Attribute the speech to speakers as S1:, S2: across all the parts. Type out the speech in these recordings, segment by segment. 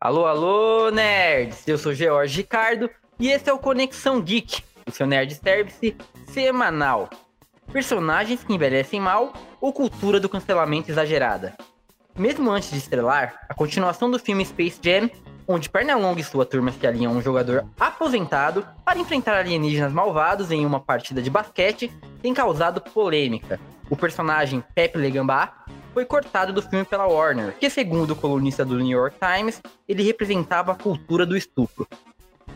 S1: Alô, alô, nerds! Eu sou George Ricardo e esse é o Conexão Geek, o seu nerd service semanal. Personagens que envelhecem mal ou cultura do cancelamento exagerada. Mesmo antes de estrelar, a continuação do filme Space Jam, onde Pernalonga e sua turma se alinham a um jogador aposentado para enfrentar alienígenas malvados em uma partida de basquete, tem causado polêmica. O personagem Pepe Legambá foi cortado do filme pela Warner, que segundo o colunista do New York Times, ele representava a cultura do estupro.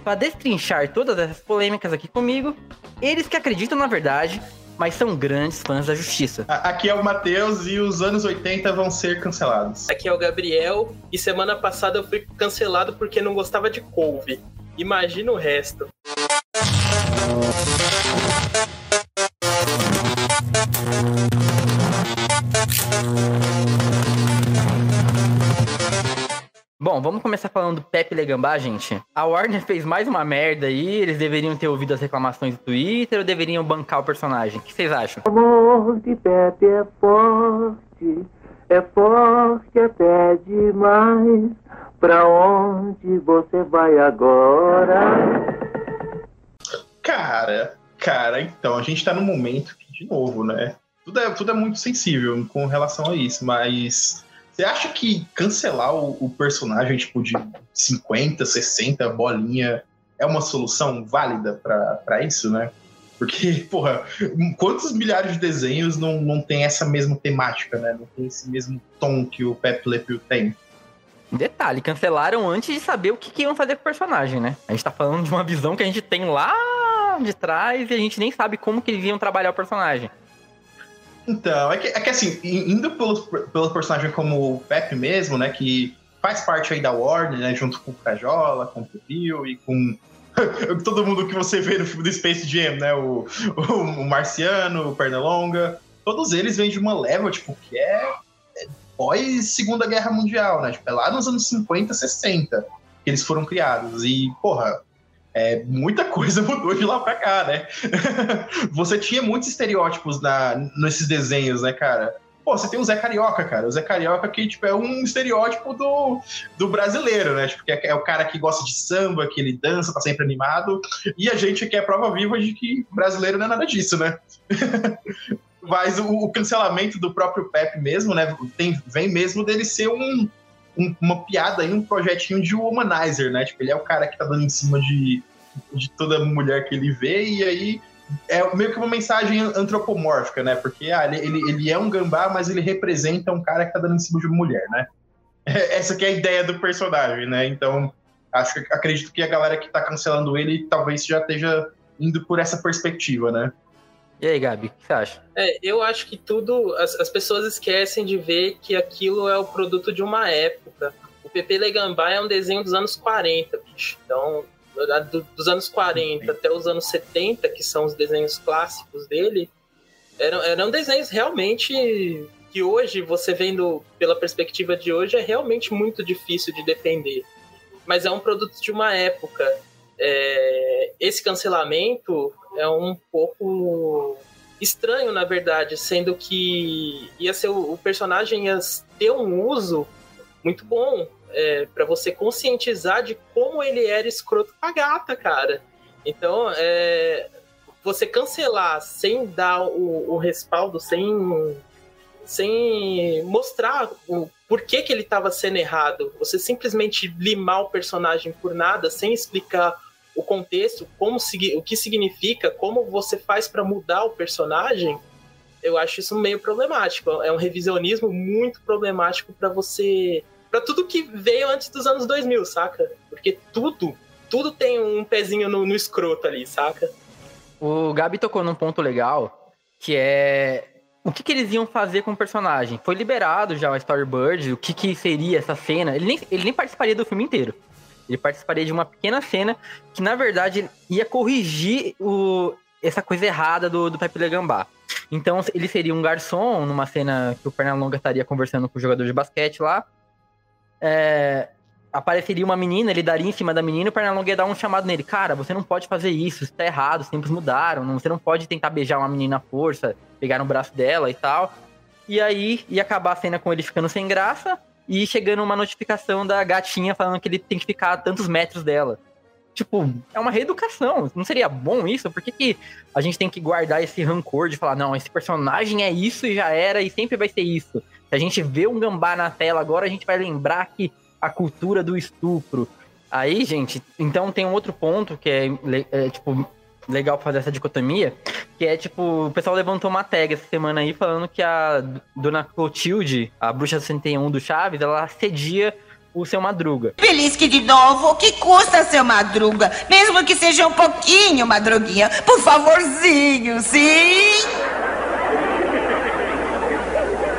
S1: Para destrinchar todas essas polêmicas aqui comigo, eles que acreditam na verdade mas são grandes fãs da justiça.
S2: Aqui é o Matheus e os anos 80 vão ser cancelados.
S3: Aqui é o Gabriel e semana passada eu fui cancelado porque não gostava de couve. Imagina o resto.
S1: Bom, vamos começar falando do Pepe Legambá, gente. A Warner fez mais uma merda aí, eles deveriam ter ouvido as reclamações do Twitter ou deveriam bancar o personagem? O que vocês acham?
S4: O amor de Pepe é forte, é forte até demais. Pra onde você vai agora?
S2: Cara, cara, então, a gente tá num momento que, de novo, né? Tudo é, tudo é muito sensível com relação a isso, mas você acha que cancelar o, o, personagem, tipo, de 50, 60 bolinha é uma solução válida para isso, né? Porque, porra, quantos milhares de desenhos não, não tem essa mesma temática, né? Não tem esse mesmo tom que o Pep tem.
S1: Detalhe, cancelaram antes de saber o que, que, iam fazer com o personagem, né? A gente tá falando de uma visão que a gente tem lá de trás e a gente nem sabe como que eles iam trabalhar o personagem.
S2: Então, é que, é que assim, indo pelo, pelo personagem como o Pepe mesmo, né, que faz parte aí da Warner, né, junto com o Cajola, com o Pepil e com todo mundo que você vê no filme do Space Jam, né, o, o, o Marciano, o Pernalonga, todos eles vêm de uma leva, tipo, que é, é pós Segunda Guerra Mundial, né, tipo, é lá nos anos 50, 60 que eles foram criados, e, porra, é, muita coisa mudou de lá pra cá, né? você tinha muitos estereótipos na, nesses desenhos, né, cara? Pô, você tem o Zé Carioca, cara. O Zé Carioca que, tipo, é um estereótipo do, do brasileiro, né? Tipo, é, é o cara que gosta de samba, que ele dança, tá sempre animado. E a gente que é prova viva de que brasileiro não é nada disso, né? Mas o, o, cancelamento do próprio Pepe mesmo, né? Tem, vem mesmo dele ser um, um, uma piada aí, um projetinho de womanizer, né? Tipo, ele é o cara que tá dando em cima de, de toda mulher que ele vê, e aí é meio que uma mensagem antropomórfica, né? Porque ah, ele, ele é um gambá, mas ele representa um cara que tá dando em cima de uma mulher, né? Essa que é a ideia do personagem, né? Então, acho que acredito que a galera que tá cancelando ele talvez já esteja indo por essa perspectiva, né?
S1: E aí, Gabi, o que você acha?
S3: É, eu acho que tudo. As, as, pessoas esquecem de ver que aquilo é o produto de uma época. O Pepe Legambá é um desenho dos anos 40, bicho. Então, dos anos 40 até os anos 70, que são os desenhos clássicos dele, eram, eram desenhos realmente que hoje, você vendo pela perspectiva de hoje, é realmente muito difícil de defender. Mas é um produto de uma época. É, esse cancelamento é um pouco estranho, na verdade, sendo que ia ser o, o personagem ia ter um uso muito bom é, para você conscientizar de como ele era escroto com a gata, cara. Então, é, você cancelar sem dar o, o, respaldo, sem, sem mostrar o porquê que ele estava sendo errado, você simplesmente limar o personagem por nada, sem explicar o contexto, como o que significa, como você faz para mudar o personagem, eu acho isso meio problemático. É um revisionismo muito problemático para você, para tudo que veio antes dos anos 2000, saca? Porque tudo, tudo tem um pezinho no, no escroto ali, saca?
S1: O Gabi tocou num ponto legal, que é o que, que, eles iam fazer com o personagem. Foi liberado já o Storyboard, o que, que seria essa cena. Ele nem, ele nem participaria do filme inteiro. Ele participaria de uma pequena cena que, na verdade, ia corrigir o, essa coisa errada do, do Pepe Legambá. Então, ele seria um garçom numa cena que o Pernalonga estaria conversando com o jogador de basquete lá. É, apareceria uma menina, ele daria em cima da menina e o Pernalonga ia dar um chamado nele. Cara, você não pode fazer isso, isso tá errado, os tempos mudaram, você não pode tentar beijar uma menina à força, pegar no braço dela e tal. E aí ia acabar a cena com ele ficando sem graça e chegando uma notificação da gatinha falando que ele tem que ficar a tantos metros dela. Tipo, é uma reeducação. Não seria bom isso? Por que, que a gente tem que guardar esse rancor de falar, não, esse personagem é isso e já era e sempre vai ser isso? Se a gente vê um gambá na tela agora, a gente vai lembrar que a cultura do estupro. Aí, gente, então tem um outro ponto que é, é tipo, legal fazer essa dicotomia, que é tipo, o pessoal levantou uma tag essa semana aí falando que a Dona Clotilde, a bruxa 61 do Chaves, ela cedia o seu Madruga.
S5: Feliz que de novo, o que custa seu Madruga? Mesmo que seja um pouquinho, Madruguinha. Por favorzinho, sim?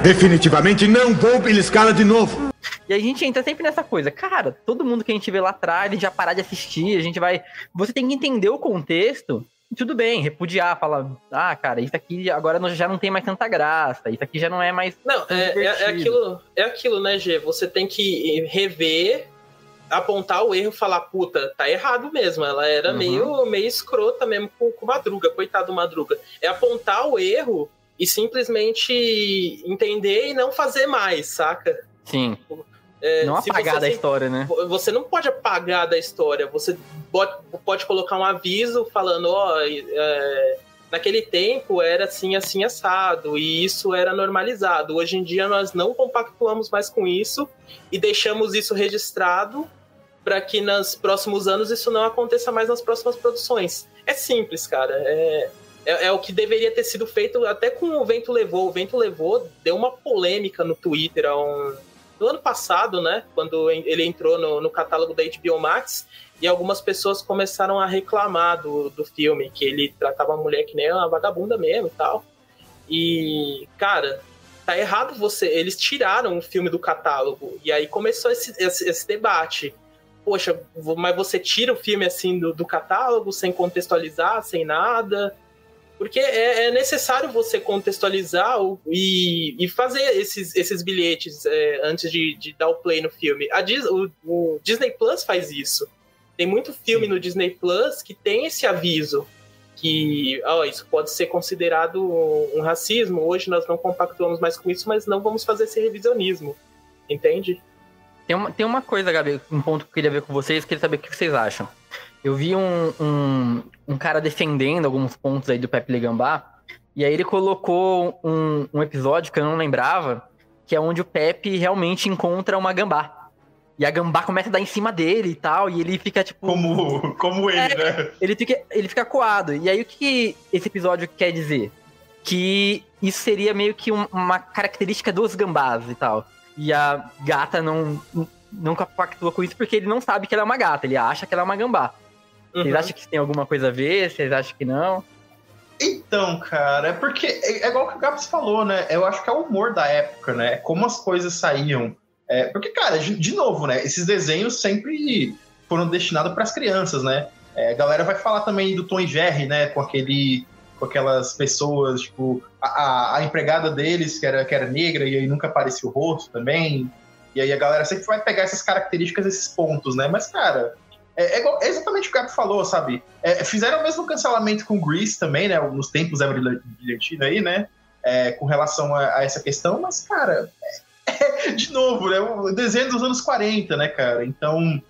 S6: Definitivamente não vou beliscá-la de novo.
S1: E a gente entra sempre nessa coisa, cara, todo mundo que a gente vê lá atrás, a gente já parar de assistir, a gente vai. Você tem que entender o contexto tudo bem, repudiar, falar, ah, cara, isso aqui agora já não tem mais tanta graça, isso aqui já não é mais.
S3: Não, é, é, é, aquilo, é aquilo, né, Gê? Você tem que rever, apontar o erro falar, puta, tá errado mesmo. Ela era uhum. meio, meio escrota mesmo com, com Madruga, coitado do Madruga. É apontar o erro e simplesmente entender e não fazer mais, saca?
S1: Sim. É, não apagar da história, né?
S3: Você não pode apagar da história. Você pode, pode colocar um aviso falando, ó, oh, é, naquele tempo era assim, assim, assado, e isso era normalizado. Hoje em dia nós não compactuamos mais com isso e deixamos isso registrado para que nos próximos anos isso não aconteça mais nas próximas produções. É simples, cara. É, é, é, o que deveria ter sido feito até com o Vento Levou. O Vento Levou deu uma polêmica no Twitter há um no ano passado, né, quando ele entrou no, no catálogo da HBO Max, e algumas pessoas começaram a reclamar do, do filme, que ele tratava a mulher que nem uma vagabunda mesmo e tal. E, cara, tá errado você. Eles tiraram o filme do catálogo. E aí começou esse, esse, esse debate. Poxa, mas você tira o filme assim do, do catálogo, sem contextualizar, sem nada. Porque é, é necessário você contextualizar o, e, e, fazer esses, esses bilhetes é, antes de, de, dar o play no filme. A Dis, o, o, Disney Plus faz isso. Tem muito filme Sim. no Disney Plus que tem esse aviso que oh, isso pode ser considerado um racismo. Hoje nós não compactuamos mais com isso, mas não vamos fazer esse revisionismo. Entende?
S1: Tem uma, tem uma coisa, Gabi, um ponto que eu queria ver com vocês, queria saber o que vocês acham. Eu vi um, um, um cara defendendo alguns pontos aí do Pepe Legambá, e aí ele colocou um, um episódio que eu não lembrava, que é onde o Pepe realmente encontra uma gambá. E a gambá começa a dar em cima dele e tal, e ele fica tipo.
S2: Como, como ele, é, né?
S1: Ele fica, ele fica coado. E aí o que esse episódio quer dizer? Que isso seria meio que um, uma característica dos gambás e tal. E a gata não, nunca pactua com isso porque ele não sabe que ela é uma gata, ele acha que ela é uma gambá. Uhum. Vocês acham que tem alguma coisa a ver? Vocês acham que não?
S2: Então, cara, é porque é, é igual que o Gabs falou, né? Eu acho que é o humor da época, né? Como as coisas saíam. É, porque, cara, de, de, novo, né? Esses desenhos sempre foram destinados para as crianças, né? É, a galera vai falar também do Tom e Jerry, né? Com aquele, com aquelas pessoas, tipo a, a, a, empregada deles que era que era negra e aí nunca aparecia o rosto também. E aí a galera sempre vai pegar essas características, esses pontos, né? Mas, cara, é, é, é, exatamente o que o Gabi falou, sabe? É, fizeram o mesmo cancelamento com o Grease também, né? Nos tempos da brilhantina aí, né? É, com relação a, a, essa questão, mas, cara, é, de novo, né? O desenho dos anos 40, né, cara? Então,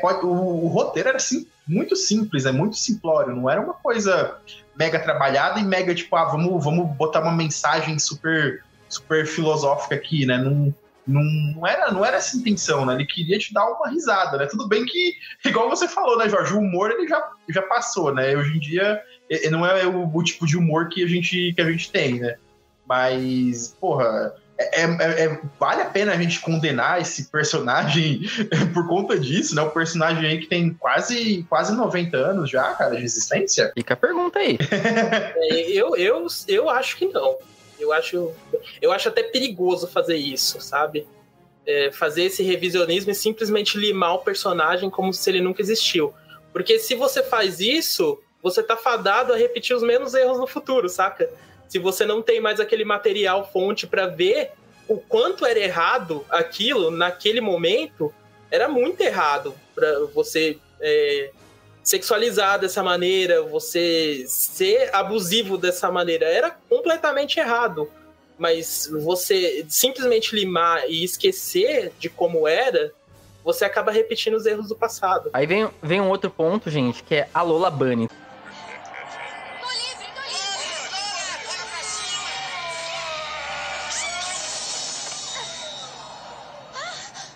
S2: pode, o, o, roteiro era assim, muito simples, é muito simplório, não era uma coisa mega trabalhada e mega, tipo, ah, vamos, vamos botar uma mensagem super, super filosófica aqui, né? Não, não, não, era, não era essa intenção, né? Ele queria te dar uma risada, né? Tudo bem que, igual você falou, né, Jorge? O humor ele já, já passou, né? Hoje em dia não é o, o tipo de humor que a gente, que a gente tem, né? Mas, porra, é, é, é, vale a pena a gente condenar esse personagem por conta disso, né? O personagem aí que tem quase, quase 90 anos já, cara, de existência.
S1: Fica a pergunta aí.
S3: É, eu, eu, eu acho que não. Eu acho, eu acho até perigoso fazer isso, sabe? É, fazer esse revisionismo e simplesmente limar o personagem como se ele nunca existiu. Porque se você faz isso, você tá fadado a repetir os mesmos erros no futuro, saca? Se você não tem mais aquele material fonte para ver o quanto era errado aquilo naquele momento, era muito errado para você é, sexualizar dessa maneira, você ser abusivo dessa maneira. Era completamente errado. mas você simplesmente limar e esquecer de como era, você acaba repetindo os erros do passado.
S1: Aí vem, vem um outro ponto, gente, que é a Lola Bunny.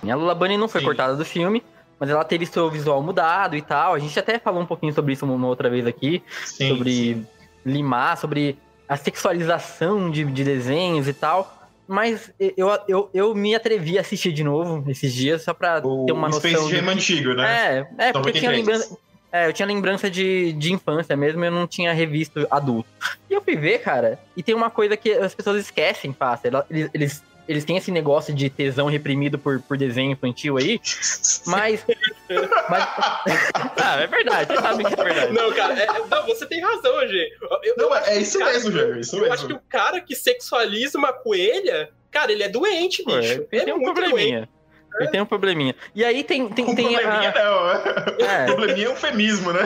S1: A Lola Bunny não foi
S2: Sim.
S1: cortada do filme, mas ela teve seu visual mudado e tal. A gente até falou um pouquinho sobre isso uma outra vez aqui,
S2: Sim,
S1: sobre limar, sobre a sexualização de, de desenhos e tal. Mas eu, eu, eu me atrevi a assistir de novo esses dias, só pra
S2: O
S1: ter uma noção.
S2: Space Jam antigo, né?
S1: É, é, porque eu tinha
S2: 93.
S1: lembrança. É, eu tinha lembrança de, de infância mesmo, eu não tinha revisto adulto. E eu fui ver, cara, e tem uma coisa que as pessoas esquecem, fácil. Ela- Eles, eles, eles têm esse negócio de tesão reprimido por, por desenho infantil aí, mas. mas ah, é verdade, você sabe que é verdade.
S3: Não, cara, é- não, você tem razão, G. Eu,
S2: Não,
S3: eu
S2: é, é isso
S3: cara,
S2: mesmo, Jair, isso
S3: Eu
S2: mesmo.
S3: acho que o cara que sexualiza uma coelha, cara, ele é doente, bicho.
S1: ele
S3: Ele
S1: tem
S3: é
S1: um
S3: muito doente.
S1: probleminha. Ele tem um probleminha. E aí tem, tem,
S2: Um
S1: tem
S2: probleminha
S1: a,
S2: não,
S1: É.
S2: probleminha é eufemismo, né?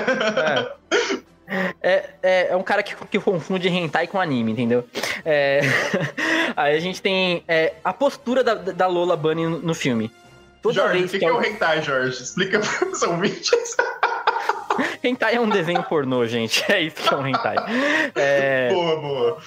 S1: É, é, é um cara que, que confunde hentai com anime, entendeu? É, aí a gente tem é, a postura da, da Lola Bunny no, no filme. Toda
S2: Jorge, o
S1: vez
S2: que,
S1: que,
S2: é o hentai, Jorge? Explica para os ouvintes.
S1: hentai é um desenho pornô, gente. É isso que é um hentai. É,
S2: Boa, boa.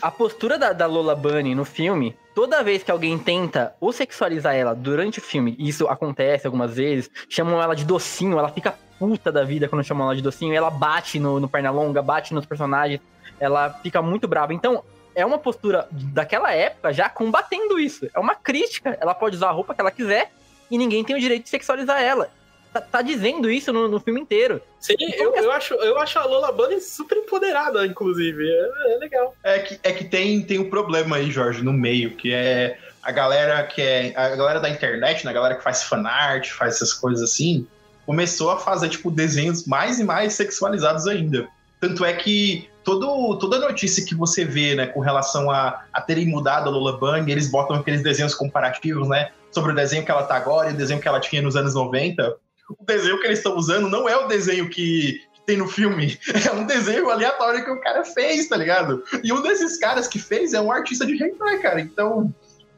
S1: a postura da, da Lola Bunny no filme, toda vez que alguém tenta ou sexualizar ela durante o filme, e isso acontece algumas vezes, chamam ela de docinho, ela fica puta da vida quando chamam ela de docinho, ela bate no, no Pernalonga, bate nos personagens, ela fica muito brava. Então, é uma postura daquela época já combatendo isso. É uma crítica. Ela pode usar a roupa que ela quiser e ninguém tem o direito de sexualizar ela. Tá, tá dizendo isso no, no filme inteiro.
S3: Sim, eu, eu, acho, eu acho a Lola Bunny super empoderada, inclusive. É, é legal.
S2: É que, é que tem, tem um problema aí, Jorge, no meio, que é a galera que é. A galera da internet, né? A galera que faz fanart, faz essas coisas assim, começou a fazer, tipo, desenhos mais e mais sexualizados ainda. Tanto é que todo, toda notícia que você vê, né, com relação a, a terem mudado a Lola Bunny, eles botam aqueles desenhos comparativos, né? Sobre o desenho que ela tá agora e o desenho que ela tinha nos anos 90. O desenho que eles estão usando não é o desenho que, que tem no filme. É um desenho aleatório que o cara fez, tá ligado? E um desses caras que fez é um artista de hentai, cara. Então,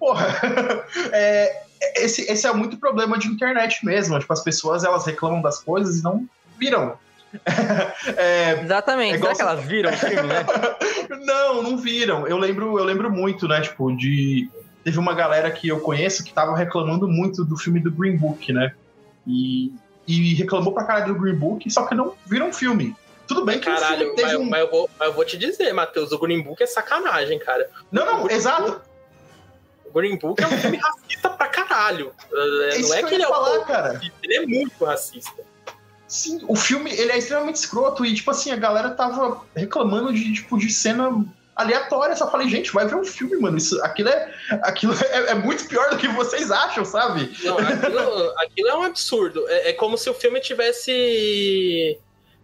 S2: porra, é, esse, esse é muito problema de internet mesmo. Tipo, as pessoas elas reclamam das coisas e não viram. É,
S1: Exatamente.
S2: É
S1: Será que elas viram o filme, né?
S2: não, não viram. Eu lembro, eu lembro muito, né? Tipo, de. Teve uma galera que eu conheço que tava reclamando muito do filme do Green Book, né? E, e reclamou pra caralho do Green Book, só que não viram o filme. Tudo bem que o
S3: Caralho,
S2: filme teve
S3: mas,
S2: um.
S3: mas eu vou, mas eu vou te dizer, Matheus, o Green Book é sacanagem, cara.
S2: Não, não,
S3: o
S2: exato.
S3: Book- O Green Book é um filme racista pra caralho. É,
S2: É isso
S3: não é
S2: que eu
S3: que ele é um
S2: falar,
S3: pouco
S2: cara.
S3: racista, ele é muito racista.
S2: Sim, o filme ele é extremamente escroto e, tipo assim, a galera tava reclamando de, tipo, de cena aleatória. Só falei, gente, vai ver um filme, mano. Isso, aquilo é, aquilo é, é muito pior do que vocês acham, sabe?
S3: Não, aquilo, aquilo é um absurdo. É, é como se o filme tivesse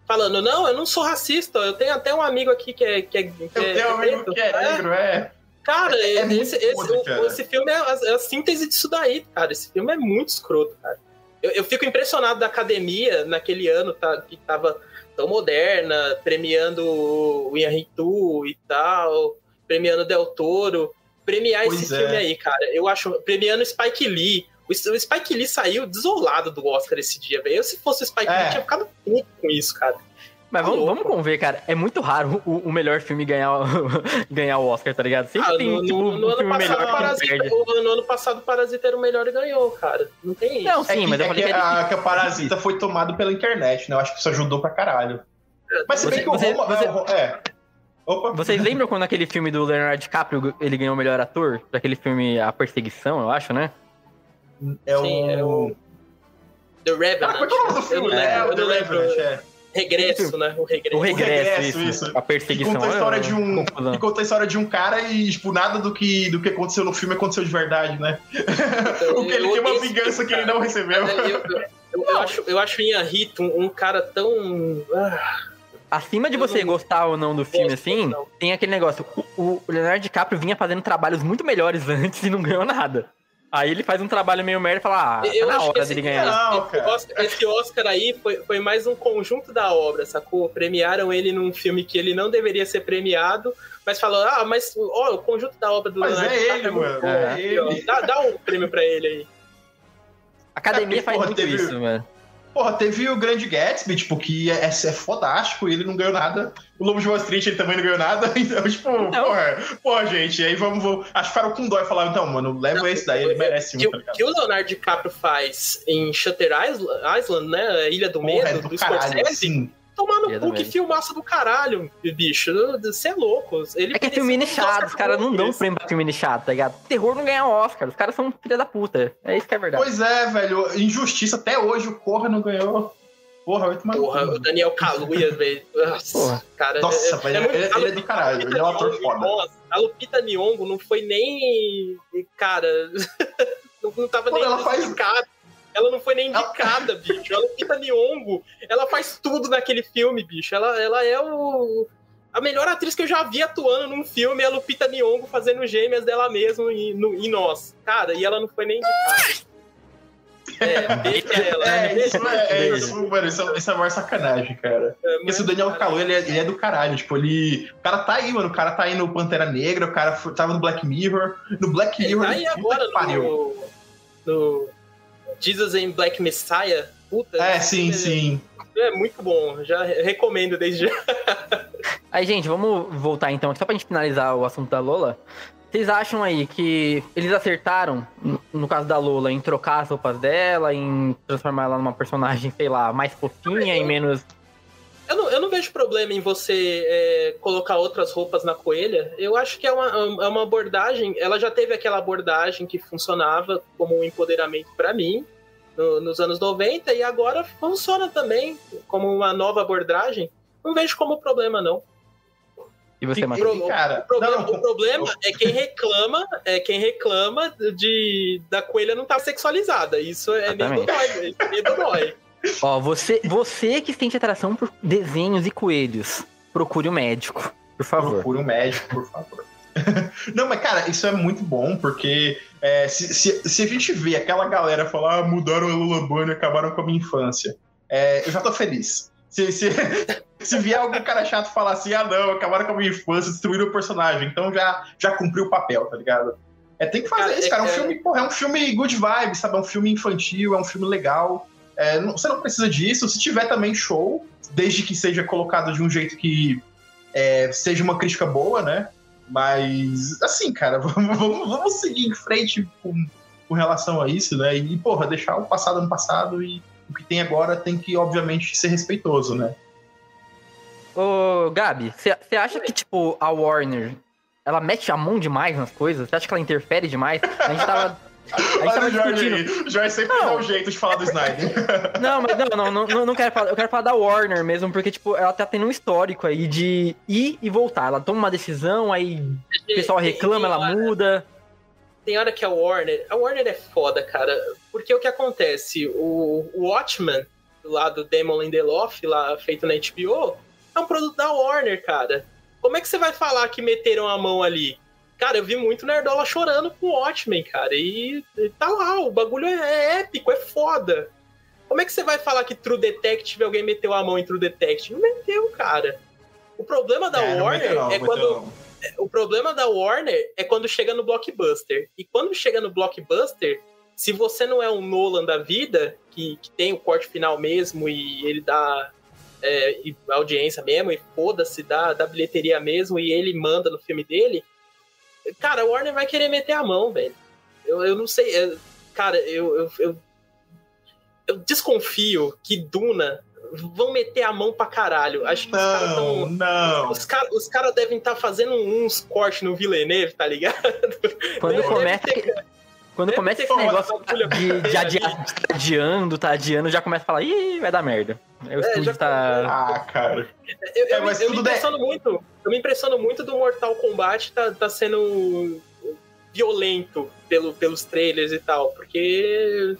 S3: falando, não, eu não sou racista, eu tenho até um amigo aqui que é. Que é, que
S2: Eu
S3: é-
S2: tenho um
S3: que é
S2: amigo que é negro, é.
S3: Cara,
S2: É- é
S3: esse, esse, o-
S2: cara.
S3: esse filme é a, é a síntese disso daí, cara. Esse filme é muito escroto, cara. Eu, eu fico impressionado da academia naquele ano tá, que tava tão moderna, premiando o Inharitu e tal, premiando Del Toro. Premiar
S2: Pois
S3: esse
S2: é.
S3: filme aí, cara. Eu acho. Premiando Spike Lee. O, Spike Lee saiu desolado do Oscar esse dia, velho. Eu, se fosse o Spike
S2: É.
S3: Lee, tinha ficado puto com isso, cara.
S1: Mas
S3: Tá
S1: vamos, vamos conver, cara. É muito raro o, o melhor filme ganhar, o- ganhar o Oscar, tá ligado? Sempre
S3: Ah,
S1: tem
S3: no,
S1: tipo,
S3: no-
S1: um
S3: no ano
S1: filme
S3: passado, Parasita, o- no ano passado, o Parasita era o melhor e ganhou, cara. Não tem isso.
S1: Não,
S2: É
S1: sim,
S2: que,
S1: mas eu
S2: é
S1: falei
S2: que
S1: que é
S2: a, que a Parasita foi tomado pela internet, né? Eu acho que isso ajudou pra caralho. Mas se bem
S1: Você-
S2: que o
S1: você-
S2: Roma.
S1: você-
S2: é, é. Opa.
S1: Vocês lembram quando aquele filme do Leonardo DiCaprio ele ganhou o melhor ator? Daquele filme A Perseguição, eu acho, né?
S2: É
S3: Sim,
S2: o.
S3: é o- The
S2: Ah,
S3: Revenant.
S2: qual que é o nome do
S3: eu
S2: filme?
S3: não
S2: É,
S3: lembro,
S2: o
S3: eu
S2: The
S3: não lembro.
S2: Revenant, é.
S3: Regresso, né? O regresso.
S1: O regresso,
S2: Regresso,
S1: isso.
S2: isso.
S1: A
S2: Que
S1: perseguição.
S2: conta a história
S1: é
S2: de um.
S1: confusão.
S2: Que conta a história de um cara e, tipo, nada do que, do que aconteceu no filme aconteceu de verdade, né? Porque ele
S3: eu
S2: tem uma vingança que ele não recebeu.
S3: Eu, eu- eu- eu acho, eu acho o Ian Hito um, um cara tão. ah,
S1: Acima de
S3: Eu
S1: você
S3: não-
S1: gostar ou não do filme,
S3: Gosto,
S1: assim,
S3: não.
S1: tem aquele negócio. O, o Leonardo DiCaprio vinha fazendo trabalhos muito melhores antes e não ganhou nada. Aí ele faz um trabalho meio merda e fala, ah, tá
S3: eu
S1: na
S3: acho que
S1: hora dele ganhar.
S2: Não,
S3: esse, esse Oscar aí foi, foi mais um conjunto da obra, sacou? Premiaram ele num filme que ele não deveria ser premiado, mas falou, ah, mas ó, o conjunto da obra do
S2: Mas
S3: Leonardo
S2: é ele,
S3: muito
S2: mano. É ele.
S3: Dá, dá um prêmio pra ele aí.
S1: A academia
S2: É,
S1: faz muito
S2: teve-
S1: isso, mano.
S2: Porra, teve o Grande Gatsby, tipo, que é, é fodástico e ele não ganhou nada. O Lobo de Wall Street, ele também não ganhou nada. Então, tipo, porra, porra, gente, aí vamos, vamos. Acho que ficaram com dó e falaram, então, mano, leva esse daí, ele merece
S3: que,
S2: um, tá
S3: o-
S2: ligado?
S3: que o Leonardo DiCaprio faz em Shutter Isla- Island, né? Ilha do
S2: Porra, é
S3: Medo,
S2: do
S3: do
S2: caralho,
S3: Scorsese,
S2: sim.
S3: Tomar no cu,
S1: do
S3: que
S1: Medo.
S3: filmaço do caralho, bicho. Você é louco. Ele
S1: É que é filme nichado, os caras não dão prêmio pra filme nichado, tá ligado? Terror não ganha Oscar, os caras são filha da puta. É isso que é verdade.
S2: Pois é, velho, injustiça até hoje, o Corra não ganhou. Porra, oito mais.
S3: Porra, o Daniel Kaluuya, velho. Nossa,
S1: Porra.
S3: cara.
S2: Nossa,
S3: é-
S2: velho,
S3: é muito-
S2: ele, ele é do caralho, ele é um ator foda.
S3: nossa, a Lupita Nyong'o não foi nem. Cara. não, não tava
S2: Quando
S3: nem
S2: ela faz-
S3: indicada. Ela não foi nem
S2: Ela-
S3: indicada, bicho. A Lupita Nyong'o, ela faz tudo naquele filme, bicho. Ela, ela é o. A melhor atriz que eu já vi atuando num filme é a Lupita Nyong'o fazendo gêmeas dela mesma em, no, em nós. Cara, e ela não foi nem indicada. É, beijo pra ela.
S2: É, isso é, é
S3: ela.
S2: isso, mano, isso é, isso é a maior sacanagem, cara.
S3: É,
S2: Porque se o Daniel Kaluuya, ele, é- ele é do caralho, tipo, ele... O cara tá aí, mano, o cara tá aí no Pantera Negra, o cara foi- tava no Black Mirror, no Black
S3: Ele
S2: Mirror...
S3: tá aí
S2: puta
S3: agora
S2: que pariu.
S3: no, no Jesus and Black Messiah. Puta,
S2: É, sim, sim.
S3: É muito bom. Já recomendo desde já.
S1: Aí, gente, vamos voltar então, só pra gente finalizar o assunto da Lola. Vocês acham aí que eles acertaram, no- no caso da Lola, em trocar as roupas dela, em transformar ela numa personagem, sei lá, mais fofinha e menos.
S3: Eu não, eu não vejo problema em você é, colocar outras roupas na coelha. Eu acho que é uma, é uma abordagem. Ela já teve aquela abordagem que funcionava como um empoderamento pra mim no- nos anos 90 e agora funciona também como uma nova abordagem. Não vejo como problema, não.
S1: E você, Matheus?
S3: Pro-
S2: cara,
S3: O problema,
S2: não,
S3: o problema é quem reclama, é quem reclama de da coelha não estar sexualizada. Isso é medo
S1: Exatamente.
S3: dói, isso medo dói.
S1: Ó, você, você que sente atração por desenhos e coelhos, procure um médico, por favor.
S2: Procure um médico, por favor. Não, mas, cara, isso é muito bom, porque é, se, se, se a gente vê aquela galera falar, ah, mudaram a Lula Bunny e acabaram com a minha infância, é, eu já tô feliz. Se, se, se vier algum cara chato falar assim, ah, não, acabaram com a minha infância, destruíram o personagem, então já, já cumpriu o papel, tá ligado? É, tem que fazer
S3: Cara,
S2: isso,
S3: é-
S2: cara. É um
S3: é-
S2: filme, porra, é um filme good vibe, sabe? É um filme infantil, é um filme legal. É, não- você não precisa disso. Se tiver também show, desde que seja colocado de um jeito que é, seja uma crítica boa, né? Mas, assim, cara, vamos, vamos, vamos seguir em frente com, com relação a isso, né? E, porra, deixar o passado no passado e o que tem agora tem que, obviamente, ser respeitoso, né?
S1: Ô, Gabi, você acha que, tipo, a Warner, ela mete a mão demais nas coisas? Você acha que ela interfere demais? A gente tava. A gente
S2: Olha
S1: tava
S2: o Jorge
S1: discutindo.
S2: aí. O Jorge sempre
S1: Não.
S2: dá um jeito de falar do Snyder.
S1: Não, mas não, não, não, não, quero falar. Eu quero falar da Warner mesmo, porque, tipo, ela tá tendo um histórico aí de ir e voltar. Ela toma uma decisão, aí o pessoal reclama, ela muda.
S3: Tem hora que a Warner. A Warner é foda, cara. Porque o que acontece? O, o Watchmen, lá do Damon Lindelof, lá feito na HBO, é um produto da Warner, cara. Como é que você vai falar que meteram a mão ali? Cara, eu vi muito Nerdola chorando com o Watchmen, cara. E, e tá lá, o bagulho é, é épico, é foda. Como é que você vai falar que True Detective alguém meteu a mão em True Detective? Não meteu, cara. O problema da
S2: É,
S3: Warner
S2: não,
S3: é quando o problema da Warner é quando chega no blockbuster. E quando chega no blockbuster, se você não é um Nolan da vida, que, que tem o corte final mesmo e ele dá é, audiência mesmo, e foda-se, dá, dá bilheteria mesmo, e ele manda no filme dele, cara, a Warner vai querer meter a mão, velho. Eu, eu não sei. é, cara, eu, eu, eu, eu desconfio que Duna vão meter a mão pra caralho. Acho que os caras tão.
S2: Não, não.
S3: Os caras os cara devem estar fazendo uns cortes no Villeneuve, tá ligado?
S1: Quando
S3: Deve-
S1: começa.
S3: ter-
S1: Quando começa esse negócio de, de adiar, de tá adiando, tá adiando, já começa a falar, ih, vai dar merda. Aí o
S3: É,
S1: estúdio
S3: já-
S1: tá.
S2: Ah, cara.
S3: Eu, eu
S2: É,
S3: me-
S2: mas
S3: eu me
S2: tudo bem.
S3: impressiono muito. Eu me impressiono muito do Mortal Kombat tá, tá sendo violento pelo, pelos trailers e tal, porque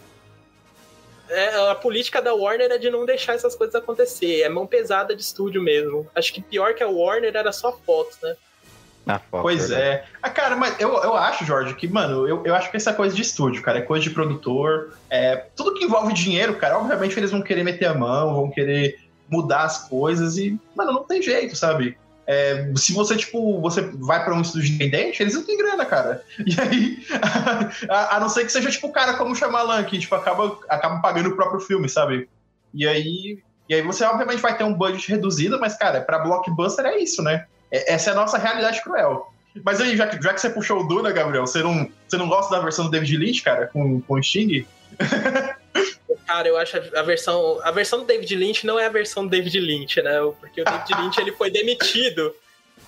S3: é, a política da Warner é de não deixar essas coisas acontecer. É mão pesada de estúdio mesmo. Acho que pior que a Warner era só Fox, né?
S1: Ah, foda,
S2: Pois
S1: verdade.
S2: é. Ah, cara, mas eu, eu acho, Jorge, que, mano, eu, eu acho que essa é coisa de estúdio, cara. É coisa de produtor. É, tudo que envolve dinheiro, cara, obviamente eles vão querer meter a mão, vão querer mudar as coisas e, mano, não tem jeito, sabe? É, se você, tipo, você vai pra um estúdio independente, eles não têm grana, cara. E aí, a, a não ser que seja, tipo, o cara como o Shyamalan, que, tipo, acaba, acaba pagando o próprio filme, sabe? E aí, e aí você, obviamente, vai ter um budget reduzido, mas, cara, pra blockbuster é isso, né? É- essa é a nossa realidade cruel. Mas aí, já que, já que você puxou o Duna, Gabriel, você não, você não gosta da versão do David Lynch, cara, com, com o Sting?
S3: Cara, eu acho a versão. A versão do David Lynch não é a versão do David Lynch, né? Porque o David Lynch ele foi demitido.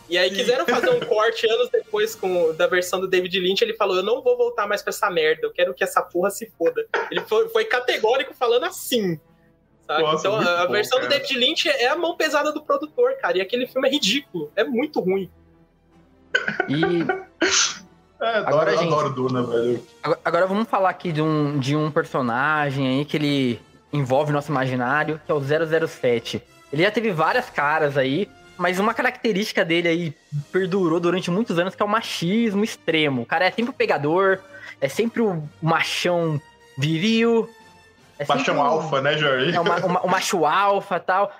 S3: E aí quiseram fazer um corte anos depois com, da versão do David Lynch. Ele falou: Eu não vou voltar mais pra essa merda. Eu quero que essa porra se foda. Ele foi, foi categórico falando assim. Sabe?
S2: Nossa,
S3: então a, a
S2: bom,
S3: versão do
S2: cara.
S3: David Lynch é a mão pesada do produtor, cara. E aquele filme é ridículo. É muito ruim.
S1: E
S2: É, adoro,
S1: Agora, gente-
S2: adoro Duna, velho.
S1: agora- agora vamos falar aqui de um, de um personagem aí que ele envolve nosso imaginário, que é o 007. Ele já teve várias caras aí, mas uma característica dele aí perdurou durante muitos anos, que é o machismo extremo. O cara é sempre o pegador, é sempre o machão viril. É sempre
S2: Paixão
S1: o-
S2: alfa, né, Jorge?
S1: É o, ma- o ma- o macho alfa e tal.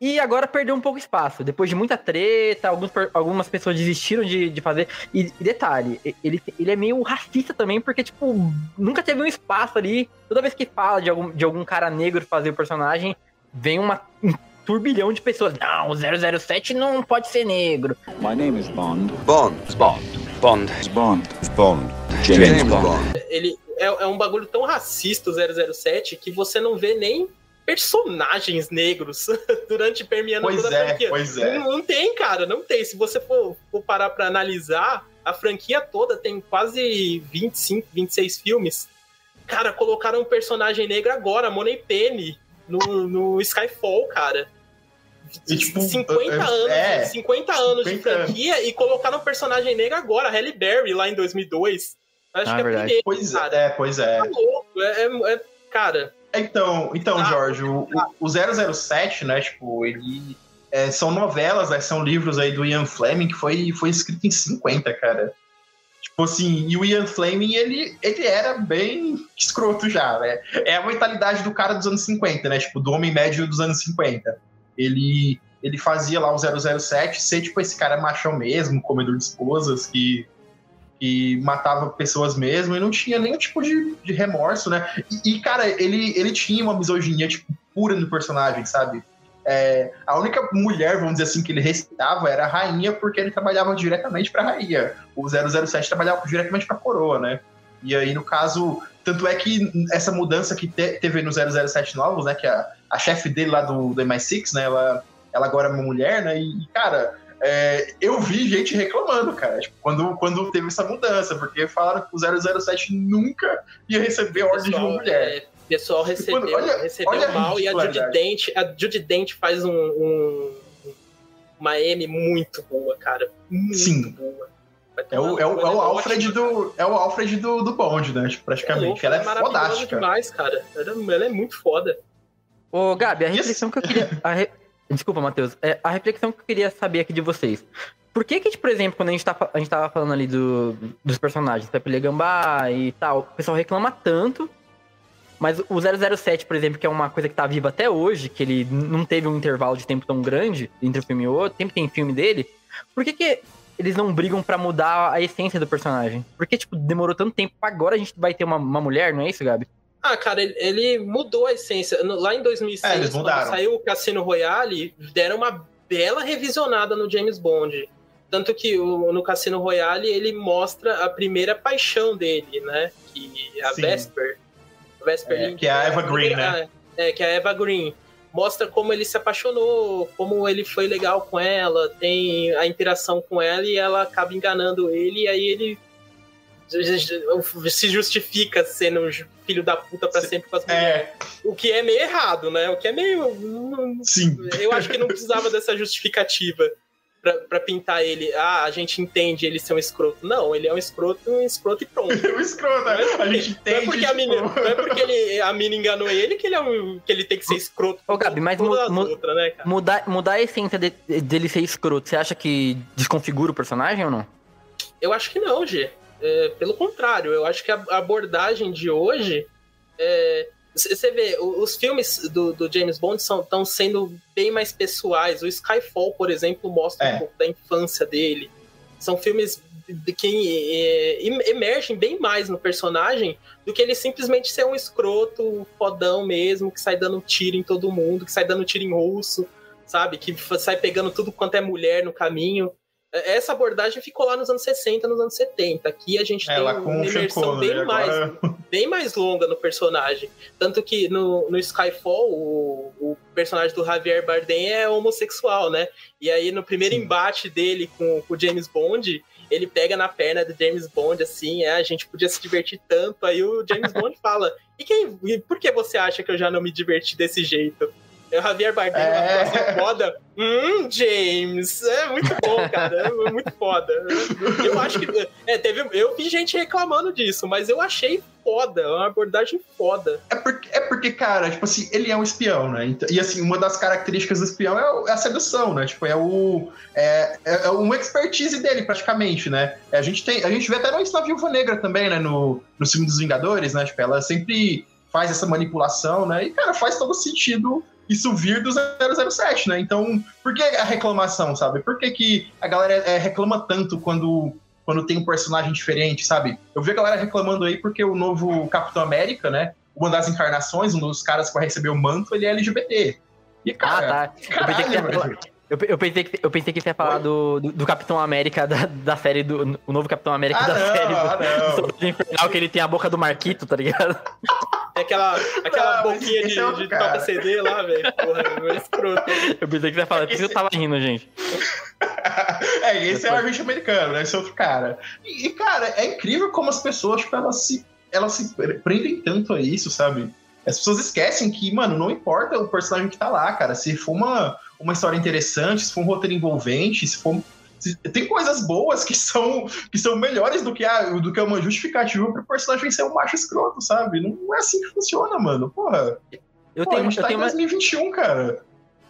S1: E agora perdeu um pouco espaço. Depois de muita treta, alguns algumas pessoas desistiram de, de fazer. E, e detalhe, ele, ele é meio racista também, porque, tipo, nunca teve um espaço ali. Toda vez que fala de algum, de algum cara negro fazer o personagem, vem uma, um turbilhão de pessoas. Não, o 007 não pode ser negro.
S7: My name is Bond.
S8: Bond. Bond. Bond.
S7: Bond. Bond. James, Bond.
S3: Ele é, é um bagulho tão racista, o 007, que você não vê nem personagens negros durante permeando
S2: Pois
S3: toda a
S2: é,
S3: franquia.
S2: pois é.
S3: Não, não tem, cara, não tem. Se você for, for parar pra analisar, a franquia toda tem quase 25, 26 filmes. Cara, colocaram um personagem negro agora, Money Penny, no, no Skyfall, cara.
S2: E, tipo,
S3: 50
S2: é-
S3: anos,
S2: é.
S3: 50 anos de
S2: 50 anos.
S3: franquia e colocaram um personagem negro agora, Halle Berry, lá em 2002. Acho
S1: Ah,
S3: que é
S1: verdade.
S3: primeiro,
S2: Pois
S3: cara.
S2: é, pois é.
S3: Tá louco. É, é- é- cara,
S2: Então, então
S3: Ah,
S2: Jorge, o, o 007, né, tipo, ele... é, são novelas, né, são livros aí do Ian Fleming, que foi, foi escrito em 50, cara. Tipo assim, e o Ian Fleming, ele, ele era bem escroto já, né? É a mentalidade do cara dos anos 50, né? Tipo, do homem médio dos anos 50. Ele, ele fazia lá o 007 ser, tipo, esse cara machão mesmo, comedor de esposas, que, que matava pessoas mesmo e não tinha nenhum tipo de, de remorso, né? E, e, cara, ele, ele tinha uma misoginia, tipo, pura no personagem, sabe? É, a única mulher, vamos dizer assim, que ele respeitava era a rainha, porque ele trabalhava diretamente pra rainha. O 007 trabalhava diretamente pra coroa, né? E aí, no caso, tanto é que essa mudança que te- teve no 007 Novos, né? Que a, a chefe dele lá do, do MI6, né? Ela, ela agora é uma mulher, né? E, cara, é, eu vi gente reclamando, cara, tipo, quando, quando teve essa mudança, porque falaram que o 007 nunca ia receber ordem de uma mulher.
S3: é, o pessoal recebeu,
S2: Mano, olha-
S3: recebeu
S2: olha a
S3: mal e a Judy. Dent, a Judy Dent faz um, um- uma M muito boa, cara. Muito
S2: Sim.
S3: boa.
S2: É o, é o, é o
S3: ela
S2: Alfred
S3: ótima,
S2: do. É o Alfred do, do Bond, né? Tipo, praticamente. ela é fodástica.
S3: demais, cara. Ela, ela é muito foda.
S1: Ô, Gabi, a
S2: Isso.
S1: reflexão que eu queria. a re- Desculpa, Matheus. É, a reflexão que eu queria saber aqui de vocês. Por que que, por exemplo, quando a gente, tá, a gente tava falando ali do, dos personagens, Pepe Le Gambá e tal, o pessoal reclama tanto, mas o 007, por exemplo, que é uma coisa que tá viva até hoje, que ele não teve um intervalo de tempo tão grande entre um filme e outro, sempre tem filme dele, por que que eles não brigam pra mudar a essência do personagem? Por que, tipo, demorou tanto tempo agora a gente vai ter uma, uma mulher, não é isso, Gabi?
S3: Ah, cara, ele, ele mudou a essência. Lá em 2006,
S2: É,
S3: quando saiu o Cassino Royale, deram uma bela revisionada no James Bond. Tanto que o- no Cassino Royale ele mostra a primeira paixão dele, né? Que é a
S2: Sim.
S3: Vesper. A Vesper
S2: É,
S3: Link,
S2: que é a Eva
S3: primeira-
S2: Green, né?
S3: É, que é a Eva Green. Mostra como ele se apaixonou, como ele foi legal com ela, tem a interação com ela e ela acaba enganando ele, e aí ele se justifica sendo um filho da puta pra
S2: Se-
S3: sempre com as mulheres.
S2: É,
S3: O que é meio errado, né? O que é meio.
S2: sim.
S3: Eu acho que não precisava dessa justificativa pra, pra pintar ele. Ah, a gente entende ele ser um escroto. Não, ele é um escroto, um escroto e pronto.
S2: O escroto, né? A gente
S3: Não é
S2: entende.
S3: porque, a, menina,
S2: tipo,
S3: não é porque ele, a mina enganou ele que ele, é um, que ele tem que ser escroto.
S1: Ô, Gabi, mas mu-
S3: outras, né, cara?
S1: Mudar, mudar a essência de- dele ser escroto, você acha que desconfigura o personagem ou não?
S3: Eu acho que não, G. É, pelo contrário, eu acho que a abordagem de hoje é, Você vê, os filmes do, do James Bond estão sendo bem mais pessoais. O Skyfall, por exemplo, mostra
S2: É.
S3: um pouco da infância dele. São filmes que é, emergem bem mais no personagem do que ele simplesmente ser um escroto fodão mesmo, que sai dando tiro em todo mundo, que sai dando tiro em russo, sabe? Que sai pegando tudo quanto é mulher no caminho. É, Essa abordagem ficou lá nos anos 60, nos anos 70. Aqui a gente
S2: É,
S3: tem
S2: lá com
S3: uma imersão
S2: Connery,
S3: bem mais
S2: agora...
S3: bem mais longa no personagem. Tanto que no, no Skyfall, o, o personagem do Javier Bardem é homossexual, né? E aí no primeiro
S2: Sim.
S3: embate dele com, com o James Bond, ele pega na perna do James Bond, assim, é, a gente podia se divertir tanto. Aí o James Bond fala: E quem, e por que você acha que eu já não me diverti desse jeito? É o Javier Bardem,
S2: É.
S3: uma foda. Hum, James, é muito bom, cara, é muito foda. Eu acho que. É, teve, eu vi gente reclamando disso, mas eu achei foda, é uma abordagem foda.
S2: É porque, é porque, cara, tipo assim, ele é um espião, né? Então- E assim, uma das características do espião é, é a sedução, né? Tipo, é o. É, é, é uma expertise dele, praticamente, né? A gente tem. A gente vê até isso na Viúva Negra também, né? No, no filme dos Vingadores, né? Tipo, ela sempre faz essa manipulação, né? E, cara, faz todo sentido isso vir do 007, né? Então, por que a reclamação, sabe? Por que, que a galera é, reclama tanto quando, quando tem um personagem diferente, sabe? Eu vi a galera reclamando aí porque o novo Capitão América, né? Uma das encarnações, um dos caras que vai receber o manto, ele é LGBT. E,
S1: Ah,
S2: cara,
S1: tá. Eu pensei que eu, eu pensei que, eu pensei que você ia falar do, do, do Capitão América da, da série do. O novo Capitão América
S2: Ah,
S1: da
S2: não,
S1: série do,
S2: ah, não.
S1: do Infernal, que ele tem a boca do Marquito, tá ligado?
S3: É aquela, aquela
S2: Não, mas
S3: boquinha de,
S2: é
S3: de toca CD lá, velho. Porra, é escroto.
S1: Eu pensei que você ia falar, por isso que eu tava rindo, gente.
S2: é, esse é o agente americano, né? Esse é outro cara. E, e, cara, é incrível como as pessoas, tipo, elas se, elas se prendem tanto a isso, sabe? As pessoas esquecem que, mano, não importa o personagem que tá lá, cara. Se for uma, uma história interessante, se for um roteiro envolvente, se for. tem coisas boas que são, que são melhores do que, a, do que uma justificativa pro personagem ser um macho escroto, sabe? Não é assim que funciona, mano. Porra.
S1: Eu
S2: Pô,
S1: tenho,
S2: a gente
S1: eu
S2: tá
S1: tenho
S2: em
S1: uma,
S2: 2021, cara.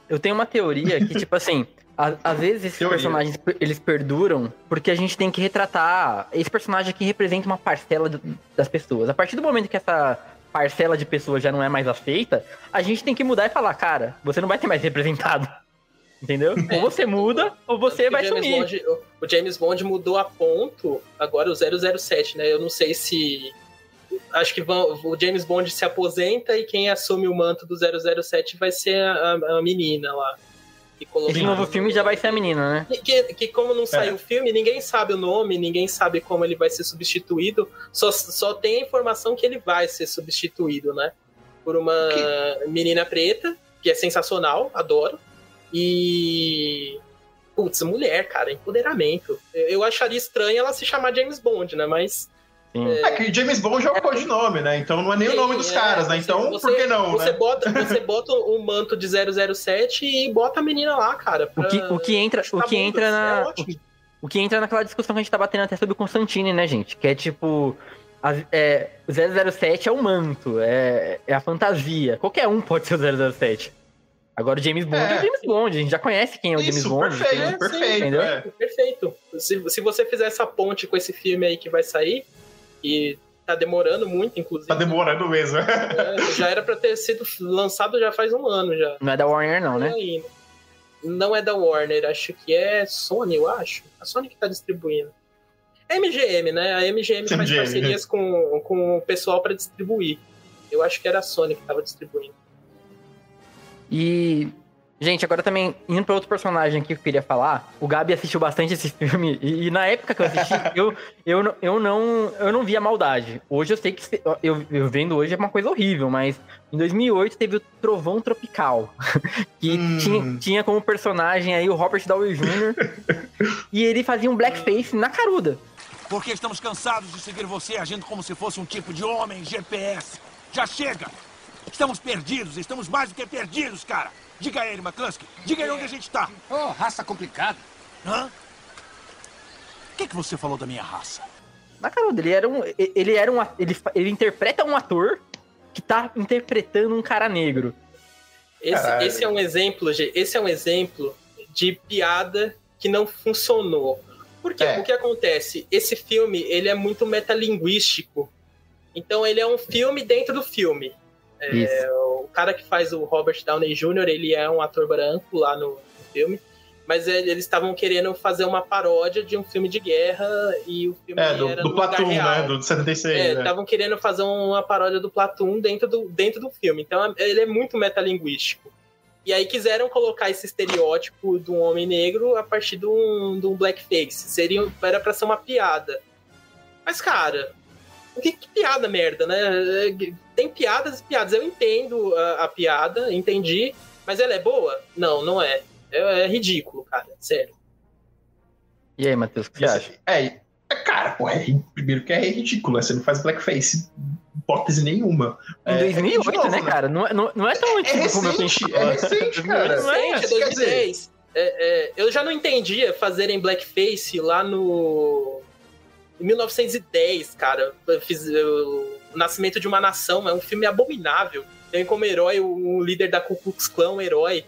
S1: Eu tenho uma teoria que, tipo assim, às vezes esses
S2: Teoria.
S1: personagens eles perduram porque a gente tem que retratar. Esse personagem aqui representa uma parcela do- das pessoas. A partir do momento que essa parcela de pessoas já não é mais aceita, a gente tem que mudar e falar, cara, você não vai ter mais representado. Entendeu? Ou você muda, ou você vai
S3: James
S1: sumir.
S3: Bond- o- o James Bond mudou a ponto, agora o 007, né? Eu não sei se. Acho que vão, o James Bond se aposenta e quem assume o manto do 007 vai ser a, a menina lá. Que colocou-
S1: Esse novo filme já vai ser a menina, né?
S3: Que, que, que como não saiu o filme, ninguém sabe o nome, ninguém sabe como ele vai ser substituído. Só, só tem a informação que ele vai ser substituído, né? Por uma menina preta, que é sensacional, adoro. E. Putz, mulher, cara, empoderamento. Eu, eu acharia estranho ela se chamar James Bond, né? Mas.
S1: Sim.
S2: É que James Bond é o codinome, né? Então não é nem o nome dos
S3: é,
S2: caras, né?
S3: você-
S2: Então,
S3: você-
S2: por que não,
S3: Você
S2: né?
S3: bota, você bota o manto de 007 e bota a menina lá, cara.
S1: O que, o que entra, o que entra
S3: é
S1: na.
S3: ótimo.
S1: O que entra naquela discussão que a gente tá batendo até sobre o Constantine, né, gente? Que é tipo. a- é, o 007 é o manto, é, é a fantasia. Qualquer um pode ser o 007. Agora o James Bond é,
S2: É.
S1: o James Bond. A gente já conhece quem é o James
S2: Isso,
S1: Bond.
S2: perfeito,
S3: sim,
S2: perfeito.
S1: entendeu?
S2: é.
S3: Perfeito. Se, se você fizer essa ponte com esse filme aí que vai sair, e tá demorando muito, inclusive.
S2: Tá demorando mesmo.
S3: né? já era pra ter sido lançado já faz um ano já.
S1: Não é da Warner, não, né?
S3: Não é da Warner, acho que é Sony, eu acho. A Sony que tá distribuindo. É MGM, né? A MGM faz
S2: MGM.
S3: parcerias com, com o pessoal pra distribuir. Eu acho que era a Sony que tava distribuindo.
S1: E. Gente, agora também, indo pra outro personagem aqui que eu queria falar, o Gabi assistiu bastante esse filme, e, e na época que eu assisti, eu, eu, não- eu, não, eu não vi a maldade. Hoje eu sei que, se- eu, eu vendo hoje é uma coisa horrível, mas em 2008 teve o Trovão Tropical, que
S2: Hum.
S1: tinha, tinha como personagem aí o Robert Downey Jr., e ele fazia um blackface na caruda.
S9: Porque estamos cansados de seguir você agindo como se fosse um tipo de homem GPS. Já chega! Estamos perdidos, estamos mais do que perdidos, cara! Diga a ele, McCluskey. Diga aí onde a gente tá.
S10: Oh, raça complicada.
S9: Hã? O que, que você falou da minha raça?
S1: Na caruda, ele era um. Ele era um. Ele, ele interpreta um ator que tá interpretando um cara negro.
S3: Esse, esse é um exemplo, Gê, esse é um exemplo de piada que não funcionou. Porque
S2: É.
S3: o que acontece? Esse filme, ele é muito metalinguístico. Então ele é um filme dentro do filme. É, o cara que faz o Robert Downey Jr., ele é um ator branco lá no, no filme. Mas é, eles estavam querendo fazer uma paródia de um filme de guerra e o filme
S2: É, do,
S3: era
S2: do
S3: real.
S2: né? Do 76,
S3: É,
S2: né?
S3: estavam querendo fazer uma paródia do Platoon dentro do, dentro do filme. Então ele é muito metalinguístico. E aí quiseram colocar esse estereótipo do homem negro a partir de um, de um blackface. Seria, era pra ser uma piada. Mas, cara, que, que piada merda, né? Tem piadas e piadas. Eu entendo a, a piada, entendi, mas ela é boa? Não, não é. É, é ridículo, cara. Sério.
S1: E aí, Matheus, o que você acha?
S2: É, é, cara, pô, é, ri- primeiro que é ridículo, né? Você não faz blackface, hipótese nenhuma.
S1: Em
S2: É,
S1: 2008,
S2: é novo,
S1: né, cara? Não, é- não, não é tão
S2: É
S1: antigo como eu
S2: recente,
S1: pensava.
S2: é recente, cara.
S1: Não é?
S2: Quer
S3: 2010. É, é, eu já não entendia fazerem blackface lá no. Em 1910, cara. Eu fiz eu- O Nascimento de uma Nação. É um filme abominável. Tem como herói o, o líder da Ku Klux Klan, um herói.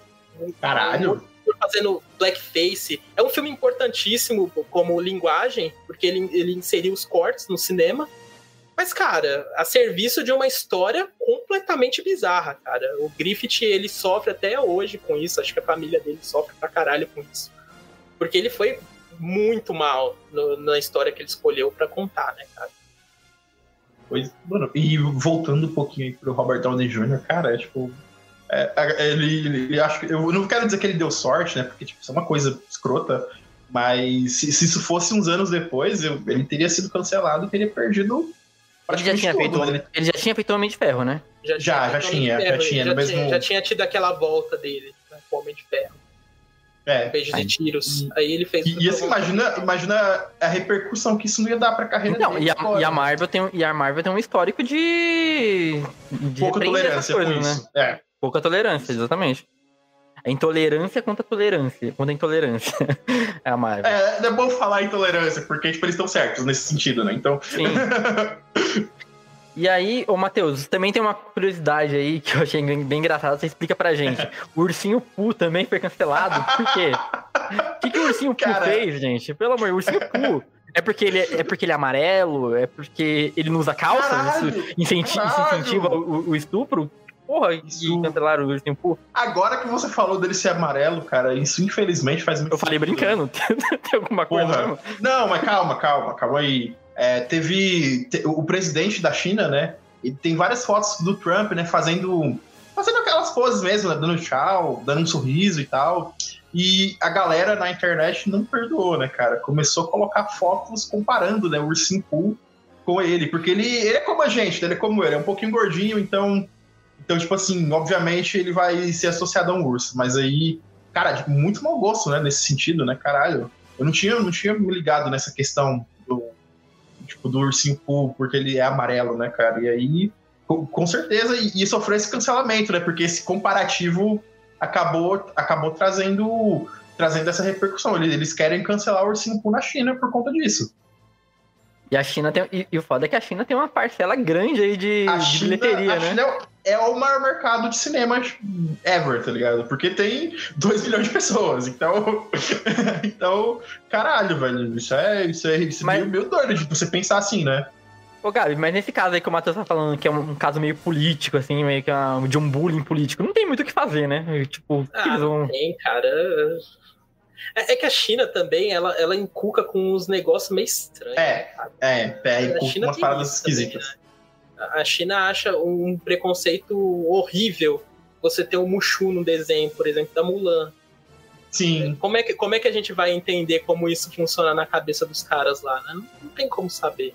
S2: Caralho.
S3: Fazendo blackface. É um filme importantíssimo como linguagem, porque ele, ele inseriu os cortes no cinema. Mas, cara, a serviço de uma história completamente bizarra, cara. O Griffith, ele sofre até hoje com isso. Acho que a família dele sofre pra caralho com isso. Porque ele foi muito mal no- na história que ele escolheu pra contar, né, cara?
S2: Pois, mano, e voltando um pouquinho aí pro Robert Downey Jr., cara, é tipo. é, ele, ele, ele acho que. Eu não quero dizer que ele deu sorte, né? Porque tipo, isso é uma coisa escrota. Mas se, se isso fosse uns anos depois, eu- ele teria sido cancelado e teria perdido.
S1: Ele já, tinha
S2: tudo,
S1: feito,
S2: né? Ele-
S1: ele já tinha feito Homem de Ferro, né?
S2: Já, já tinha, já tinha,
S3: já,
S2: mesmo-
S3: já tinha tido aquela volta dele, né, com o Homem de Ferro.
S2: É.
S3: Beijos e tiros. Aí ele fez.
S2: E, e assim, imagina, imagina a repercussão que isso não ia dar pra carreira
S1: Então,
S2: dele.
S1: e a, e a Marvel tem, um- e a Marvel tem um histórico de. de
S2: Pouca tolerância com
S1: coisas, né?
S2: isso. É.
S1: Pouca tolerância, exatamente. A intolerância contra a tolerância. Contra a intolerância. é a Marvel.
S2: É, é bom falar intolerância, porque tipo, eles estão certos nesse sentido, né? Então.
S1: Sim. E aí, ô Matheus, também tem uma curiosidade aí que eu achei bem, engraçada, você explica pra gente. O Ursinho Poo também foi cancelado, por quê? O que, que o Ursinho Poo
S2: Cara.
S1: fez, gente? Pelo amor, o Ursinho Poo é porque ele é, é porque ele é amarelo? É porque ele não usa calça?
S2: Caralho,
S1: Isso incenti-
S2: caralho.
S1: incentiva o, o estupro? Porra,
S2: Isso-
S1: cancelaram o Ursinho Poo?
S2: Agora que você falou dele ser amarelo, cara, isso infelizmente faz muito
S1: Eu falei brincando. tem alguma coisa?
S2: Não, mas calma, calma, calma aí. É, teve te- o presidente da China, né? Ele tem várias fotos do Trump, né? Fazendo, fazendo aquelas poses mesmo, né, dando tchau, dando um sorriso e tal. E a galera na internet não perdoou, né, cara? Começou a colocar fotos comparando, né, o Ursinho Poo com ele, porque ele, ele é como a gente, ele é como ele, é um pouquinho gordinho, então, então tipo assim, obviamente ele vai ser associado a um urso, mas aí, cara, muito mau gosto, né, nesse sentido, né, caralho. Eu não tinha, não tinha me ligado nessa questão tipo, do ursinho Poo, porque ele é amarelo, né, cara? E aí, com, com certeza, e, e sofreu esse cancelamento, né? Porque esse comparativo acabou, acabou trazendo, trazendo essa repercussão. Eles, eles querem cancelar o ursinho Poo na China por conta disso.
S1: E a China tem. E, e o foda é que a China tem uma parcela grande aí de,
S2: A
S1: de
S2: China,
S1: bilheteria,
S2: a
S1: né?
S2: China é, é o maior mercado de cinema ever, tá ligado? Porque tem 2 milhões de pessoas. Então, então caralho, velho. Isso é, isso é, isso é
S1: Mas-
S2: meio, meio doido de você pensar assim, né?
S1: Ô, Gabi, mas nesse caso aí que o Matheus tá falando, que é um, um caso meio político, assim, meio que uma- de um bullying político, não tem muito o que fazer, né? Tipo,
S3: Ah,
S1: eles vão.
S3: tem, cara. É, é que a China também, ela, ela encuca com uns negócios meio estranhos.
S2: É, é, é,
S3: A
S2: com
S3: China
S2: umas paradas
S3: isso também,
S2: esquisitas.
S3: né? A China acha um preconceito horrível você ter um Mushu no desenho, por exemplo, da Mulan.
S2: Sim.
S3: Como é, que, como é que a gente vai entender como isso funciona na cabeça dos caras lá, né? Não, não tem como saber.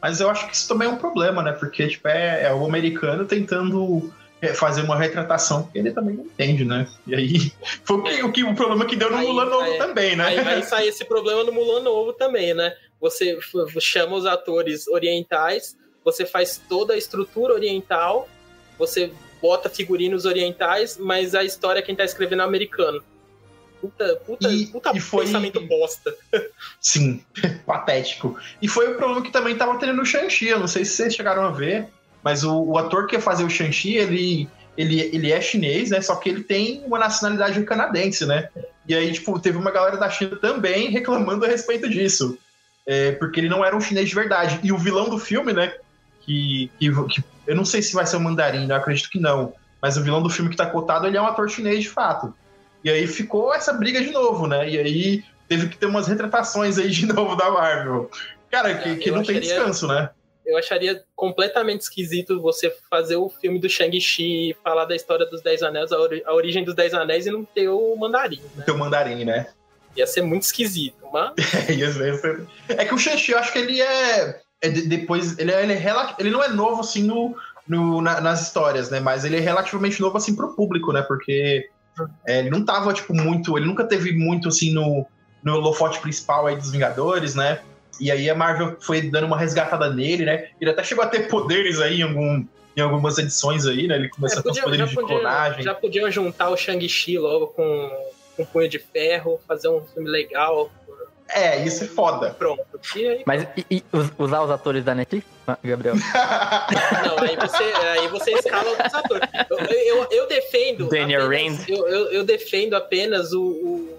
S2: Mas eu acho que isso também é um problema, né? Porque, tipo, é, é o americano tentando é, fazer uma retratação que ele também não entende, né? E aí, foi o, que, o, que, o problema que deu no
S3: Aí,
S2: Mulan Novo
S3: é,
S2: também, né?
S3: Aí vai sair esse problema no Mulan Novo também, né? Você chama os atores orientais, você faz toda a estrutura oriental, você bota figurinos orientais, mas a história quem tá escrevendo é americano. Puta, puta,
S2: E-
S3: puta
S2: e foi-
S3: pensamento bosta.
S2: Sim, patético. E foi o problema que também tava tendo no Shang-Chi. Eu não sei se vocês chegaram a ver, mas o, o ator que ia fazer o Shang-Chi, ele, ele, ele é chinês, né? Só que ele tem uma nacionalidade canadense, né? E aí, tipo, teve uma galera da China também reclamando a respeito disso. É, porque ele não era um chinês de verdade. E o vilão do filme, né? Que, que, que- Eu não sei se vai ser o Mandarim, eu acredito que não. Mas o vilão do filme que tá cotado, ele é um ator chinês de fato. E aí ficou essa briga de novo, né? E aí teve que ter umas retratações aí de novo da Marvel. Cara, que, que não tem
S3: acharia-
S2: descanso, né?
S3: Eu acharia completamente esquisito você fazer o filme do Shang-Chi e falar da história dos Dez Anéis, a, ori- a origem dos Dez Anéis e não ter o mandarim, né?
S2: Ter o Mandarim, né?
S3: Ia ser muito esquisito, mas
S2: É, é que o Shang-Chi, eu acho que ele é. É de- depois. Ele, é, ele, é ele não é novo assim no, no- na- nas histórias, né? Mas ele é relativamente novo assim pro público, né? Porque é, ele não tava, tipo, muito. Ele nunca teve muito assim no, no holofote principal aí dos Vingadores, né? E aí a Marvel foi dando uma resgatada nele, né? Ele até chegou a ter poderes aí em, algum, em algumas edições aí, né? Ele começou
S3: É,
S2: com os
S3: podia-
S2: poderes
S3: já,
S2: de
S3: podiam,
S2: clonagem.
S3: já podiam juntar o Shang-Chi logo com, com Punho de Ferro, fazer um filme legal.
S2: É, isso é foda.
S3: Pronto. E aí,
S1: Mas e- e us- usar os atores da Netflix, Ah, Gabriel?
S3: não, aí você, aí você escala outros atores. Eu, eu, eu defendo.
S1: Daniel
S3: apenas-
S1: Rand.
S3: Eu, eu, eu defendo apenas o. O,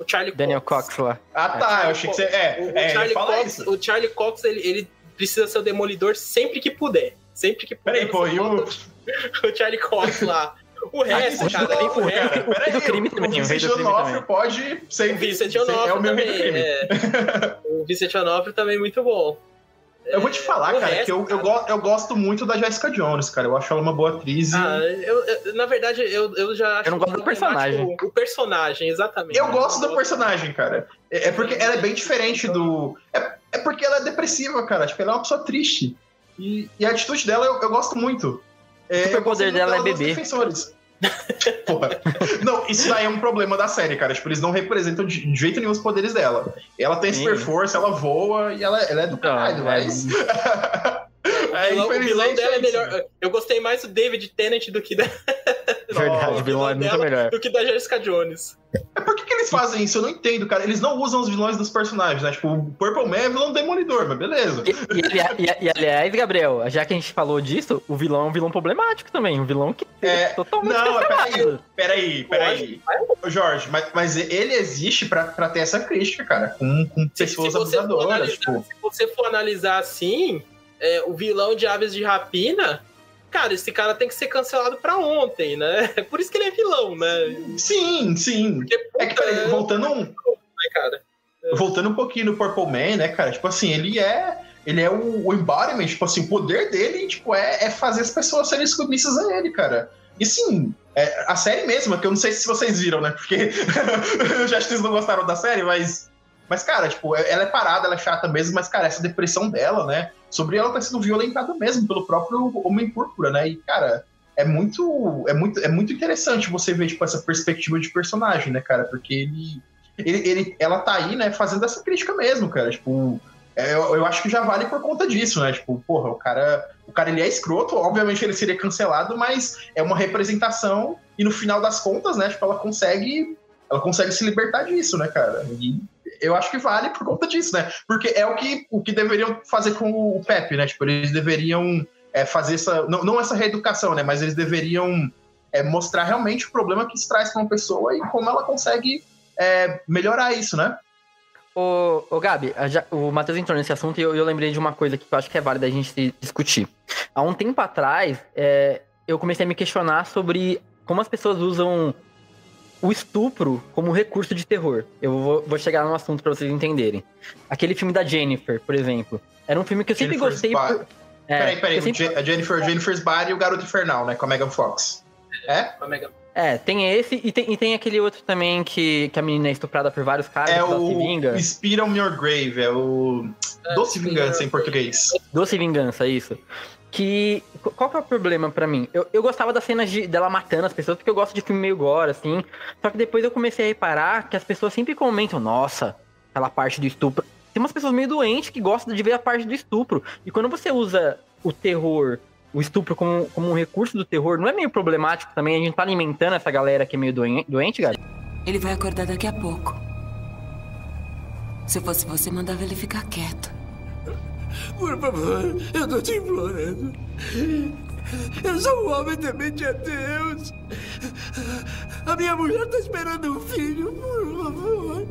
S3: o Charlie
S1: Daniel
S3: Cox.
S1: Cox lá.
S2: ah, tá. Eu achei que você. É,
S3: O, o
S2: é,
S3: Charlie,
S2: fala
S3: Cox,
S2: isso.
S3: o Charlie Cox, ele, ele precisa ser o demolidor sempre que puder. Sempre que puder.
S2: Peraí, pô, e o.
S3: o Charlie Cox lá. O resto, cara,
S2: D'Onofrio,
S3: o resto,
S2: cara,
S1: o rei do crime também, o
S2: D'Onofrio
S1: também.
S2: pode ser,
S3: o Vincent
S2: ser- é
S3: Onofre
S2: o meu
S3: também.
S2: crime.
S3: é. o Vincent Onofre também é muito bom.
S2: Eu vou te falar,
S3: o
S2: cara,
S3: resto,
S2: que eu, eu,
S3: cara-
S2: go- eu gosto muito da Jessica Jones, cara. Eu acho ela uma boa atriz. e-
S3: Ah, eu, eu- na verdade, eu, eu já acho
S1: Eu não gosto do
S3: problemático
S1: personagem.
S3: O, o personagem, exatamente.
S2: eu gosto do personagem, cara. É, é porque ela é bem diferente do. É, é porque ela é depressiva, cara. Tipo, ela é uma pessoa triste. E, e a atitude dela eu, eu gosto muito. É,
S1: O
S2: eu
S1: superpoder
S2: gosto
S1: dela é beber.
S2: Defensores. Porra. Não, isso daí é um problema da série, cara. Tipo, eles não representam de jeito nenhum os poderes dela. Ela tem
S1: Sim.
S2: super força, ela voa e ela, ela é do caralho,
S1: é-
S2: mas.
S3: O
S2: É,
S3: vilão, o vilão dela é melhor. Eu gostei mais do David Tennant do que da,
S1: Verdade,
S3: o
S1: vilão é muito melhor.
S3: do que da Jessica Jones.
S2: É por que, que eles fazem isso? Eu não entendo, cara. Eles não usam os vilões dos personagens, né? Tipo, o Purple Man é vilão demolidor, mas beleza.
S1: E, e, e- e, aliás, Gabriel, já que a gente falou disso, o vilão é um vilão problemático também. Um vilão que
S2: É,
S1: totalmente
S2: Não, é, peraí, peraí, peraí. Ô, Jorge, mas, mas ele existe pra, pra ter essa crítica, cara, com, com
S3: Se,
S2: pessoas
S3: se for
S2: abusadoras,
S3: analisar,
S2: tipo.
S3: se você for analisar assim, é, o vilão de Aves de Rapina, cara, esse cara tem que ser cancelado pra ontem, né? É por isso que ele é vilão, né?
S2: Sim, sim.
S3: Porque,
S2: É que, peraí, voltando um,
S3: né, cara?
S2: voltando um pouquinho no Purple Man, né, cara? Tipo assim, ele é. Ele é o, o embodiment, tipo assim, o poder dele, tipo, é, é fazer as pessoas serem submissas a ele, cara. E sim, é, a série mesma, que eu não sei se vocês viram, né? Porque eu já acho que vocês não gostaram da série, mas. Mas, cara, tipo, ela é parada, ela é chata mesmo, mas, cara, essa depressão dela, né? Sobre ela ter sido violentada mesmo pelo próprio Homem Púrpura, né? E, cara, é muito, é muito, é muito interessante você ver, tipo, essa perspectiva de personagem, né, cara? Porque ele, ele, ele- ela tá aí, né, fazendo essa crítica mesmo, cara. Tipo, é, eu, eu acho que já vale por conta disso, né? Tipo, porra, o cara, o cara ele é escroto, obviamente ele seria cancelado, mas é uma representação e no final das contas, né, tipo, ela consegue, ela consegue se libertar disso, né, cara? E eu acho que vale por conta disso, né? Porque é o que, o que deveriam fazer com o Pepe, né? Tipo, eles deveriam é, fazer essa. Não, não essa reeducação, né? Mas eles deveriam é, mostrar realmente o problema que isso traz para uma pessoa e como ela consegue é, melhorar isso, né?
S1: Ô, ô Gabi, já- o Matheus entrou nesse assunto e eu, eu lembrei de uma coisa que eu acho que é válida a gente discutir. Há um tempo atrás, é, eu comecei a me questionar sobre como as pessoas usam o estupro como recurso de terror. Eu vou, vou chegar no assunto pra vocês entenderem. Aquele filme da Jennifer, por exemplo. Era um filme que eu sempre
S2: Jennifer's
S1: gostei por... É,
S2: peraí, peraí,
S1: sempre-
S2: a Jennifer, Jennifer's Body e o Garoto Infernal, né? Com a Megan Fox. É?
S3: A Megan-
S1: É, tem esse e tem, e tem aquele outro também que, que a menina é estuprada por vários caras
S2: É
S1: que ela se
S2: o
S1: vinga.
S2: Speed on Your Grave, é o Doce Vingança em português.
S1: Doce Vingança, isso. Que. qu- Qual que é o problema pra mim? Eu, eu gostava das cenas de, dela matando as pessoas, porque eu gosto de filme meio gore, assim. Só que depois eu comecei a reparar que as pessoas sempre comentam, nossa, aquela parte do estupro. Tem umas pessoas meio doentes que gostam de ver a parte do estupro. E quando você usa o terror, o estupro como, como um recurso do terror, não é meio problemático também? A gente tá alimentando essa galera que é meio doen- doente, cara?
S10: Ele vai acordar daqui a pouco. Se fosse você, mandava ele ficar quieto.
S11: Por favor, eu tô te implorando. Eu sou um homem temente a Deus. A minha mulher tá esperando um filho, por favor.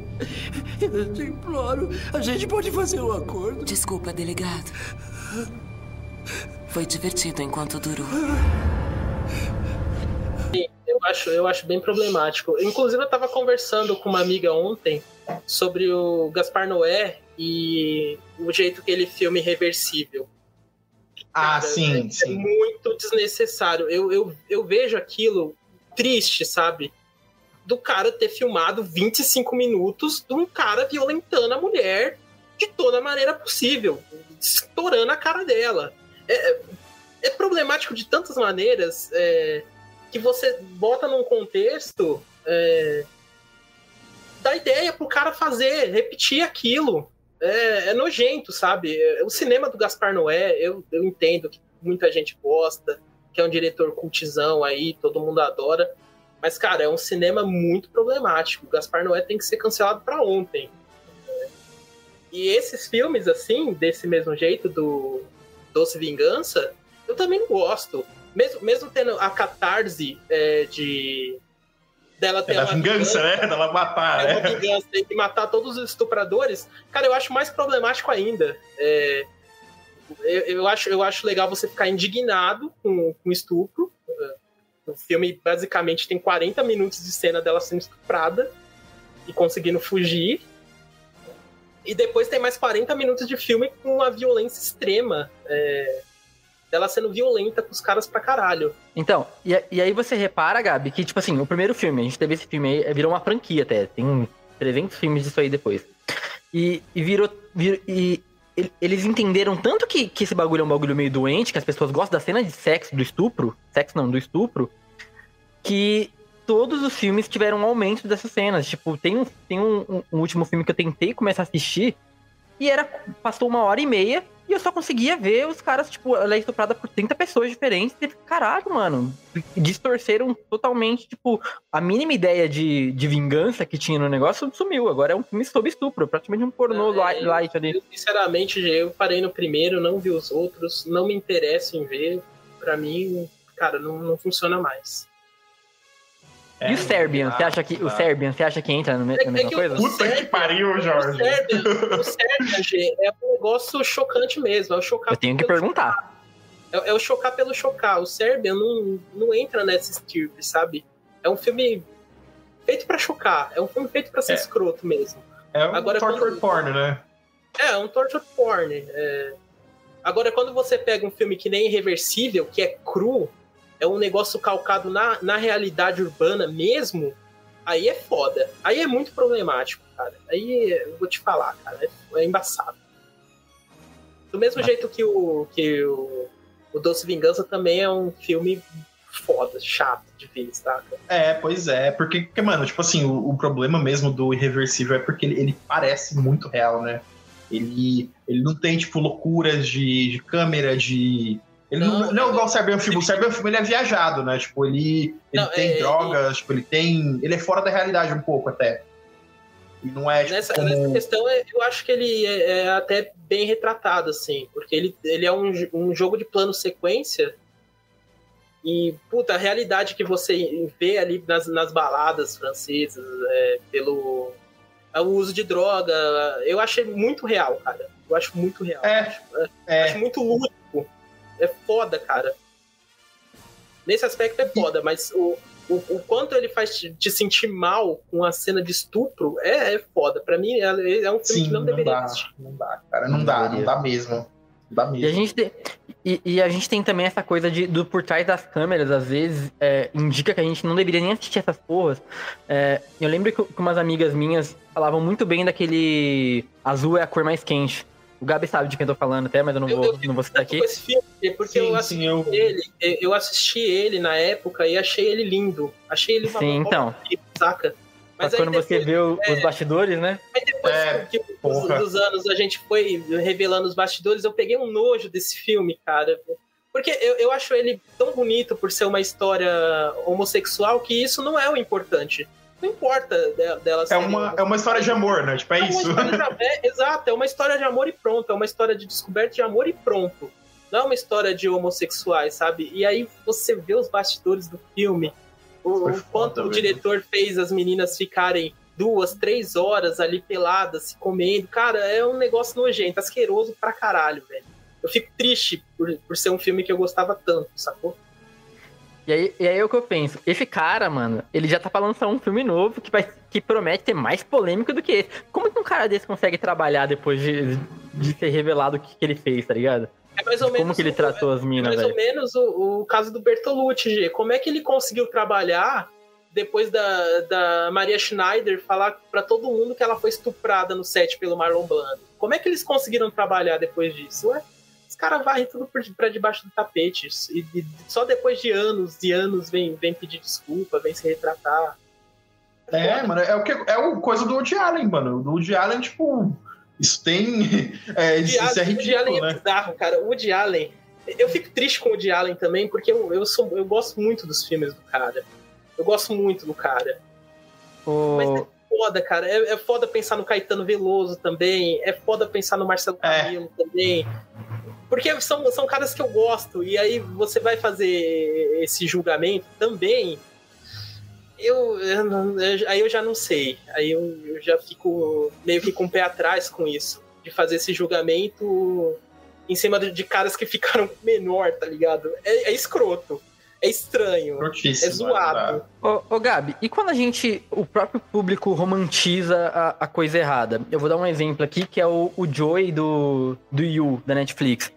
S11: Eu te imploro. A gente pode fazer um acordo.
S10: Desculpa, delegado. Foi divertido enquanto durou.
S3: Sim, Eu acho, eu acho bem problemático. Inclusive, eu tava conversando com uma amiga ontem sobre o Gaspar Noé e o jeito que ele filme reversível.
S2: Ah,
S3: Cara,
S2: sim,
S3: é,
S2: sim.
S3: É muito desnecessário. Eu, eu, eu vejo aquilo triste, sabe? Do cara ter filmado 25 minutos de um cara violentando a mulher de toda maneira possível, estourando a cara dela. É, é problemático de tantas maneiras é, que você bota num contexto é, da ideia pro cara fazer, repetir aquilo. É, é nojento, sabe? É, O cinema do Gaspar Noé, eu, eu entendo que muita gente gosta, que é um diretor cultizão aí, todo mundo adora. Mas, cara, é um cinema muito problemático. O Gaspar Noé tem que ser cancelado pra ontem. E esses filmes, assim, desse mesmo jeito, do Doce Vingança, eu também não gosto. Mesmo, mesmo tendo a catarse é, de. Dela ter
S2: É da
S3: uma
S2: vingança, né? Dela matar,
S3: é uma
S2: né?
S3: vingança tem que matar todos os estupradores, cara, eu acho mais problemático ainda. É, eu, eu acho, eu acho legal você ficar indignado com, com estupro. É, O filme basicamente tem 40 minutos de cena dela sendo estuprada e conseguindo fugir. E depois tem mais 40 minutos de filme com uma violência extrema. é, dela sendo violenta com os caras pra caralho.
S1: Então, e, e aí você repara, Gabi, que, tipo assim, o primeiro filme, a gente teve esse filme aí, é, virou uma franquia até. Tem 300 filmes disso aí depois. E, e virou. vir- e ele- eles entenderam tanto que, que esse bagulho é um bagulho meio doente, que as pessoas gostam da cena de sexo, do estupro. Sexo não, do estupro. Que todos os filmes tiveram um aumento dessas cenas. Tipo, tem tem um, um- um último filme que eu tentei começar a assistir. E era. Passou uma hora e meia e eu só conseguia ver os caras, tipo, ela é estuprada por 30 pessoas diferentes. E, caralho, mano. Distorceram totalmente, tipo, a mínima ideia de, de vingança que tinha no negócio sumiu. Agora é um filme sobre estupro, praticamente um pornô light, light ali.
S3: Eu, sinceramente, eu parei no primeiro, não vi os outros, não me interesso em ver. Pra mim, cara, não, não funciona mais.
S1: E o Serbian, você acha que o Serbian, você acha que entra na me- na mesma
S3: que
S1: coisa?
S2: Puta que pariu, Jorge.
S3: O Serbian, o Serbian, G, é um negócio chocante mesmo. É o chocar
S1: Eu tenho que perguntar.
S3: É, é o chocar pelo chocar. O Serbian não, não entra nessa estirpe, sabe? É um filme feito pra chocar. É um filme feito pra ser
S2: É.
S3: escroto mesmo.
S2: É um
S3: Agora,
S2: torture
S3: quando-
S2: porn, né?
S3: É, é um torture porn. é. Agora, quando você pega um filme que nem Irreversível, que é cru, é um negócio calcado na, na realidade urbana mesmo, aí é foda. Aí é muito problemático, cara. Aí eu vou te falar, cara, é, é embaçado. Do mesmo
S2: Ah.
S3: jeito que o, que o, o Doce Vingança também é um filme foda, chato de ver, saca?
S2: É, pois é. Porque, mano, tipo assim, o, o problema mesmo do Irreversível é porque ele, ele parece muito real, né? Ele, ele não tem, tipo, loucuras de, de câmera, de. Ele não,
S3: Não,
S2: não, é igual
S3: é-
S2: o Serbian Film. O Serbian Film ele é viajado, né? Tipo, ele, ele
S3: Não,
S2: tem
S3: é-
S2: drogas, tipo, ele tem. Ele é fora da realidade um pouco até. E não é, tipo,
S3: Nessa,
S2: como.
S3: nessa questão, é- eu acho que ele é, é até bem retratado, assim, porque ele, ele é um, um jogo de plano sequência. E, puta, a realidade que você vê ali nas, nas baladas francesas, é, pelo o uso de droga, eu achei muito real, cara. Eu acho muito real.
S2: É,
S3: acho,
S2: é.
S3: acho muito lúdico. É foda, cara. Nesse aspecto é foda, mas o, o, o quanto ele faz te, te sentir mal com a cena de estupro é, é foda. Pra mim, é, é um filme
S2: Sim,
S3: que não
S2: não
S3: deveria
S2: dá.
S3: existir.
S2: Não dá, cara. Não dá, não dá mesmo. Não dá mesmo.
S1: E a gente tem, e, e a gente tem também essa coisa de, do por trás das câmeras, às vezes, é, indica que a gente não deveria nem assistir essas porras. É, eu lembro que, que umas amigas minhas falavam muito bem daquele azul é a cor mais quente. O Gabi sabe de quem eu tô falando até, mas eu não vou, não vou citar aqui.
S3: Esse filme, porque
S2: Sim,
S3: eu
S2: sim,
S3: assisti
S2: eu-
S3: ele, eu assisti ele na época e achei ele lindo. Achei ele uma
S1: Sim, então.
S3: saca?
S1: Mas
S3: aí
S1: quando você
S3: depois-
S1: o-
S3: é,
S1: os bastidores, né?
S3: Mas depois
S2: É,
S3: que dos, dos anos a gente foi revelando os bastidores, eu peguei um nojo desse filme, cara. Porque eu, eu acho ele tão bonito por ser uma história homossexual que isso não é o importante. Não importa de- dela
S2: É uma, é uma história de amor, né? Tipo, é
S3: uma
S2: isso.
S3: de é, exato, é uma história de amor e pronto. É uma história de descoberta de amor e pronto. Não é uma história de homossexuais, sabe? E aí você vê os bastidores do filme, o, o quanto o diretor fez as meninas ficarem duas, três horas ali peladas, se comendo. Cara, é um negócio nojento, asqueroso pra caralho, velho. Eu fico triste por, por ser um filme que eu gostava tanto, sacou?
S1: E aí, e aí é o que eu penso. Esse cara, mano, ele já tá pra lançar um filme novo que, vai, que promete ter mais polêmico do que esse. Como que um cara desse consegue trabalhar depois de, de ser revelado o que, que ele fez, tá ligado?
S3: É mais ou
S1: Como
S3: menos
S1: que ele
S3: o-
S1: tratou as
S3: é
S1: minas,
S3: mais
S1: velho?
S3: ou menos o, o caso do Bertolucci, G. Como é que ele conseguiu trabalhar depois da, da Maria Schneider falar pra todo mundo que ela foi estuprada no set pelo Marlon Brando? Como é que eles conseguiram trabalhar depois disso? Ué, caras varrem tudo por, pra debaixo do tapete. E, e só depois de anos e anos vem, vem pedir desculpa, vem se retratar.
S2: É, mano, é o que é o coisa do Woody Allen, mano. Do Woody Allen, tipo, isso tem. É, isso,
S3: Woody
S2: isso é
S3: Allen- Woody Allen
S2: ridículo,
S3: é
S2: né?
S3: bizarro, cara. O Woody Allen. Eu fico triste com o Woody Allen também, porque eu, eu, sou, eu gosto muito dos filmes do cara. Eu gosto muito do cara.
S1: O...
S3: Mas é foda, cara. É, é foda pensar no Caetano Veloso também. É foda pensar no Marcelo Camilo também. Porque são, são caras que eu gosto. E aí você vai fazer esse julgamento também. Eu, eu eu- aí eu já não sei. Aí eu, eu já fico meio que com o pé atrás com isso. De fazer esse julgamento em cima de, de caras que ficaram menor, tá ligado? É, é escroto. É estranho. É zoado.
S1: Ô, ô, Gabi, e quando a gente, o próprio público romantiza a, a coisa errada? Eu vou dar um exemplo aqui, que é o, o Joey do, do You, da Netflix.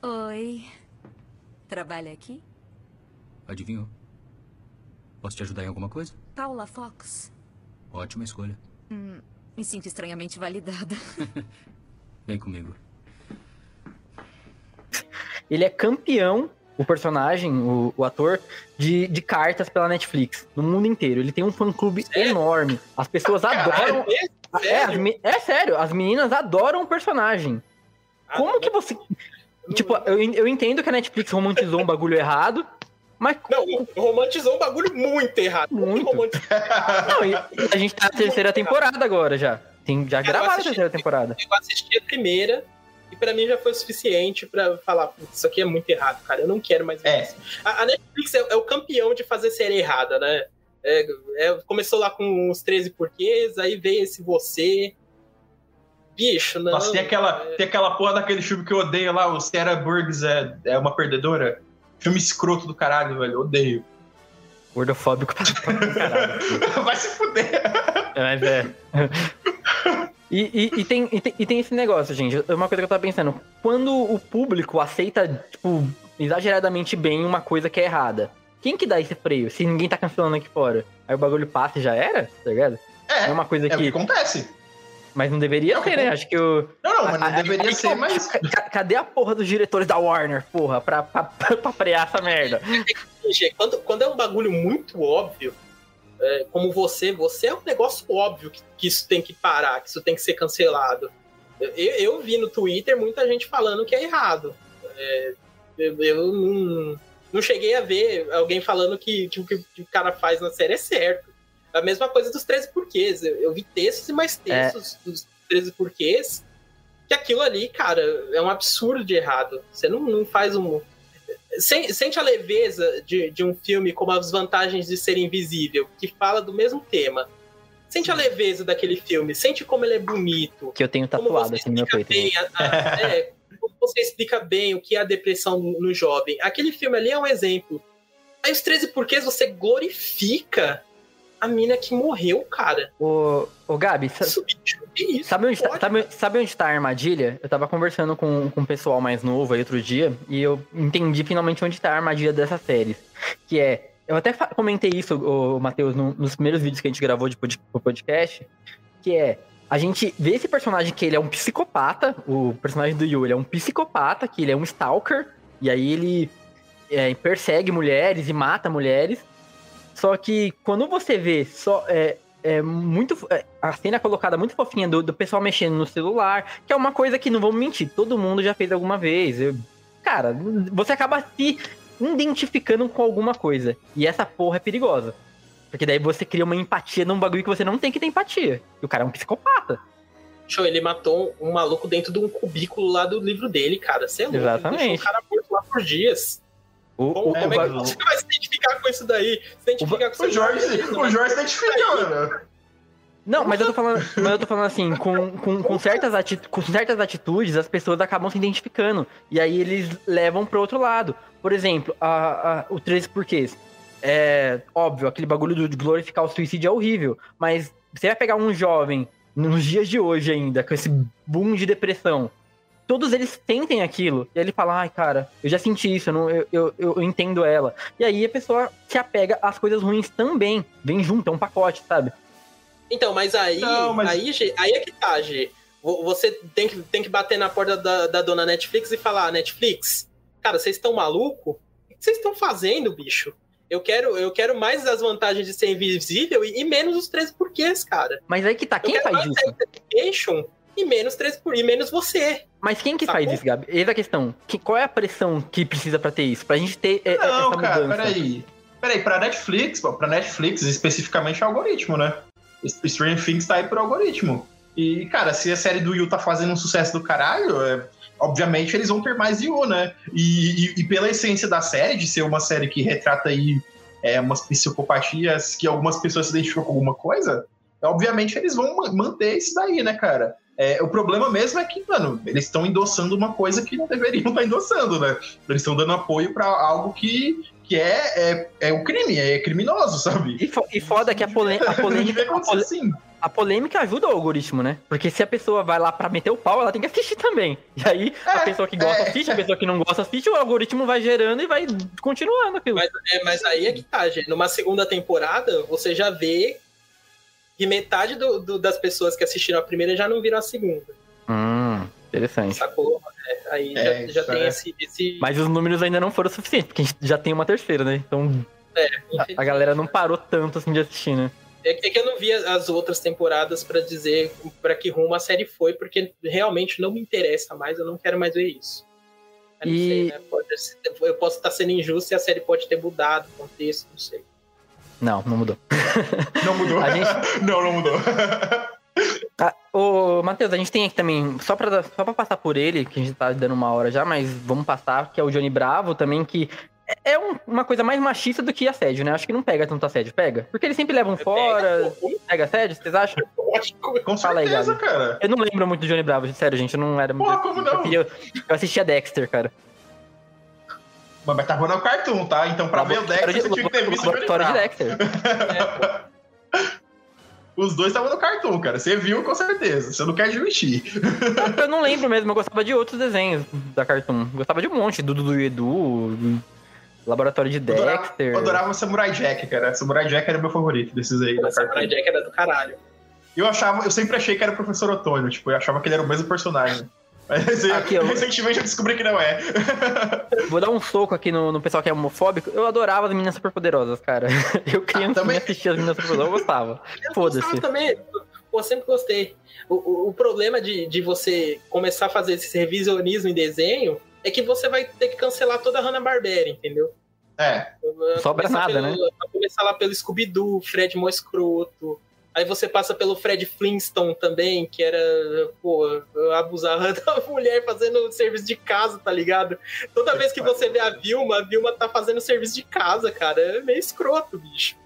S10: Oi. Trabalha aqui?
S12: Adivinhou? Posso te ajudar em alguma coisa?
S10: Paula Fox.
S12: Ótima escolha.
S10: Hum, me sinto estranhamente validada.
S12: Vem comigo.
S1: Ele é campeão, o personagem, o, o ator, de, de cartas pela Netflix, no mundo inteiro. Ele tem um fã-clube enorme. As pessoas adoram... É, as me- é sério, as meninas adoram o personagem. Como que você... Tipo, eu, eu entendo que a Netflix romantizou um bagulho errado, mas...
S3: Não, romantizou um bagulho muito errado.
S1: Muito. Não, e a gente tá na terceira temporada agora já. Tem já gravaram a terceira temporada.
S3: Eu assisti a primeira pra mim já foi o suficiente pra falar, "Putz, isso aqui é muito errado, cara. Eu não quero mais ver isso. A, a Netflix é, é o campeão de fazer série errada, né? É- é- começou lá com os 13 porquês, aí veio esse você. Bicho, não.
S2: Nossa, tem aquela, tem aquela porra daquele filme que eu odeio lá, o Sarah Burgs é, é uma perdedora. Filme escroto do caralho, velho. eu Odeio.
S1: Gordofóbico.
S2: Vai se fuder.
S1: Mas é. E, e- e tem, e, tem, e tem esse negócio, gente. É uma coisa que eu tava pensando. Quando o público aceita, tipo, exageradamente bem uma coisa que é errada, quem que dá esse freio? Se ninguém tá cancelando aqui fora. Aí o bagulho passa e já era, tá ligado?
S2: É,
S1: é uma coisa
S2: é
S1: que
S2: acontece.
S1: Mas não deveria
S2: É o que
S1: ser, né? Acho que o.
S2: Não, não, mas não
S1: a- a-
S2: deveria
S1: aí
S2: ser, mas-
S1: ca- ca- Cadê a porra dos diretores da Warner, porra, pra, pra, pra frear essa merda?
S3: Gente, Quando, quando é um bagulho muito óbvio, é, como você, você é um negócio óbvio que, que isso tem que parar, que isso tem que ser cancelado. Eu, eu vi no Twitter muita gente falando que é errado. É, eu eu não, não cheguei a ver alguém falando que, que o que o cara faz na série é certo. A mesma coisa dos 13 porquês. Eu, eu vi textos e mais textos dos 13 porquês que aquilo ali, cara, é um absurdo de errado. Você não, não faz um. Sen- Sente a leveza de, de um filme como As Vantagens de Ser Invisível, que fala do mesmo tema. Sente a leveza daquele filme, sente como ele é bonito.
S1: Que eu tenho tatuado assim no meu peito.
S3: bem a- a- é, como você explica bem o que é a depressão no, no jovem. Aquele filme ali é um exemplo. Aí os 13 porquês você glorifica a mina que morreu, cara.
S1: Ô, ô Gabi, sa- sabe, onde tá, sabe, sabe onde tá a armadilha? Eu tava conversando com, com um pessoal mais novo aí outro dia e eu entendi finalmente onde tá a armadilha dessa série. Que é. Eu até comentei isso, ô, Matheus, no- nos primeiros vídeos que a gente gravou de pod- podcast. Que é. A gente vê esse personagem que ele é um psicopata, o personagem do Yu, ele é um psicopata, que ele é um stalker, e aí ele é, persegue mulheres e mata mulheres. Só que quando você vê só. É, é muito. é, a cena colocada muito fofinha do, do pessoal mexendo no celular, que é uma coisa que não vamos mentir, todo mundo já fez alguma vez. Eu- cara, você acaba se identificando com alguma coisa. E essa porra é perigosa. Porque daí você cria uma empatia num bagulho que você não tem que ter empatia. E o cara é um psicopata.
S3: Show, ele matou um maluco dentro de um cubículo lá do livro dele, cara. Você é louco. ele
S1: Exatamente.
S3: Deixou o cara morto lá por dias.
S1: O,
S3: Como,
S1: o-
S3: como
S1: o
S3: é que
S1: bagulho-
S3: você vai se identificar com isso daí? Se identificar com
S2: O Jorge, o Jorge se identifica, mano.
S1: Não, mas eu tô falando, mas eu tô falando assim, com, com, com, certas ati com certas atitudes, as pessoas acabam se identificando. E aí eles levam pro outro lado. Por exemplo, a, a, o Três Porquês. É óbvio, aquele bagulho de glorificar o suicídio é horrível. Mas você vai pegar um jovem nos dias de hoje ainda, com esse boom de depressão. Todos eles sentem aquilo. E aí ele fala, ai, cara, eu já senti isso, eu, não, eu, eu, eu entendo ela. E aí a pessoa se apega às coisas ruins também. Vem junto, é um pacote, sabe?
S3: Então, mas aí, não, mas... aí, G, aí é que tá, G. Você tem que, tem que bater na porta da, da dona Netflix e falar, ah, Netflix, cara, vocês estão maluco? O que vocês estão fazendo, bicho? Eu quero, eu quero mais as vantagens de ser invisível e, e menos os 13 porquês, cara.
S1: Mas aí que tá, quem faz isso?
S3: E menos 13 por e menos você.
S1: Mas quem que tá faz isso, Gabi? Eis a questão. Que, qual é a pressão que precisa para ter isso? Pra gente ter
S2: é, Não, essa cara, mudança? Peraí. Peraí, pra Netflix, pra Netflix, especificamente é algoritmo, né? Stranger Things tá aí por algoritmo. E, cara, se a série do Yu tá fazendo um sucesso do caralho, é, obviamente eles vão ter mais Yu, né? E, e, e, pela essência da série, de ser uma série que retrata aí é, umas psicopatias que algumas pessoas se identificam com alguma coisa, obviamente eles vão manter isso daí, né, cara? É, o problema mesmo é que, mano, eles estão endossando uma coisa que não deveriam estar tá endossando, né? Eles estão dando apoio para algo que, que é, é, é um crime, é criminoso, sabe?
S1: E, fo e foda que a, polê a polêmica. a, assim. a polêmica ajuda o algoritmo, né? Porque se a pessoa vai lá pra meter o pau, ela tem que assistir também. E aí, é, a pessoa que gosta é, assiste, a pessoa que não gosta assiste, o algoritmo vai gerando e vai continuando aquilo.
S3: Mas, é, mas aí é que tá, gente. Numa segunda temporada, você já vê e metade do, do, das pessoas que assistiram a primeira já não viram a segunda.
S1: Hum, interessante.
S3: Sacou? É, aí é, já, já tem é. esse, esse,
S1: Mas os números ainda não foram suficientes, porque a gente já tem uma terceira, né? Então. É, a, a galera não parou tanto assim de assistir, né?
S3: É, é que eu não vi as outras temporadas para dizer para que rumo a série foi, porque realmente não me interessa mais, eu não quero mais ver isso. Eu, e... sei, né? pode, eu posso estar sendo injusto e a série pode ter mudado o contexto, não sei.
S1: Não, não mudou.
S2: Não mudou?
S1: a gente...
S2: Não, não mudou.
S1: Ah, ô, Matheus, a gente tem aqui também, só pra, só pra passar por ele, que a gente tá dando uma hora já, mas vamos passar, que é o Johnny Bravo também, que é, um, uma coisa mais machista do que assédio, né? Acho que não pega tanto assédio, pega? Porque eles sempre levam eu fora. Pega, pega assédio, vocês acham?
S2: Com Fala certeza, aí, cara.
S1: Eu não lembro muito do Johnny Bravo, sério, gente. Eu não era
S2: Porra, muito. como não?
S1: Eu, eu assistia Dexter, cara.
S2: Mas tá rolando o Cartoon, tá? Então pra ver o Dexter, de, você tinha que ter visto o Laboratório de Dexter. Os dois estavam no Cartoon, cara. Você viu com certeza. Você não quer admitir.
S1: Eu não lembro mesmo. Eu gostava de outros desenhos da Cartoon. Eu gostava de um monte. Do Dudu e Edu, Laboratório de Dexter.
S2: Eu adorava o Samurai Jack, cara. Samurai Jack era meu favorito desses aí.
S3: O Samurai Jack era do caralho.
S2: Eu achava, eu sempre achei que era o professor Otônio, tipo, eu achava que ele era o mesmo personagem. Mas aqui, eu... recentemente eu descobri que não é.
S1: Vou dar um soco aqui no, no pessoal que é homofóbico. Eu adorava as meninas superpoderosas, cara. Eu criança ah, também assistia as meninas superpoderosas, eu gostava. Foda-se.
S3: também. Pô, sempre gostei. O, o, o, problema de, de você começar a fazer esse revisionismo em desenho é que você vai ter que cancelar toda a Hanna-Barbera, entendeu?
S2: É.
S1: Sobra nada,
S3: pelo,
S1: né?
S3: Começar lá pelo Scooby-Doo, Fred Moescroto, Aí você passa pelo Fred Flintstone também, que era, pô, abusar da mulher fazendo serviço de casa, tá ligado? Toda vez que você vê a Vilma, a Vilma tá fazendo serviço de casa, cara. É meio escroto, bicho.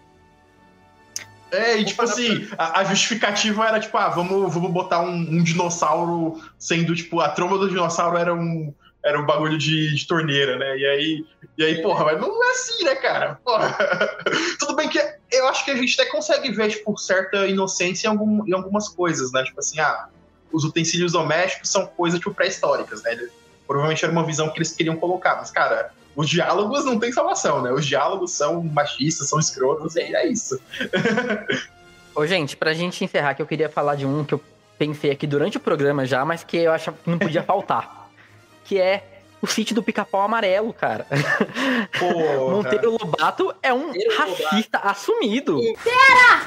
S2: É, e tipo assim, a, a, justificativa era tipo, ah, vamos, vamos botar um, um, dinossauro sendo, tipo, a tromba do dinossauro era um, era um bagulho de, de torneira, né? E aí, e aí, porra, mas não é assim, né, cara? Porra. Tudo bem que eu acho que a gente até consegue ver, tipo, certa inocência em, algum, em algumas coisas, né? Tipo assim, ah, os utensílios domésticos são coisas, tipo, pré-históricas, né? Provavelmente era uma visão que eles queriam colocar, mas, cara, os diálogos não tem salvação, né? Os diálogos são machistas, são escrotos, e é isso.
S1: Ô, gente, pra gente encerrar, que eu queria falar de um que eu pensei aqui durante o programa já, mas que eu acho que não podia faltar que é o sítio do pica-pau amarelo, cara. Porra. Monteiro Lobato é um Monteiro racista Lobato. assumido.
S13: Pera!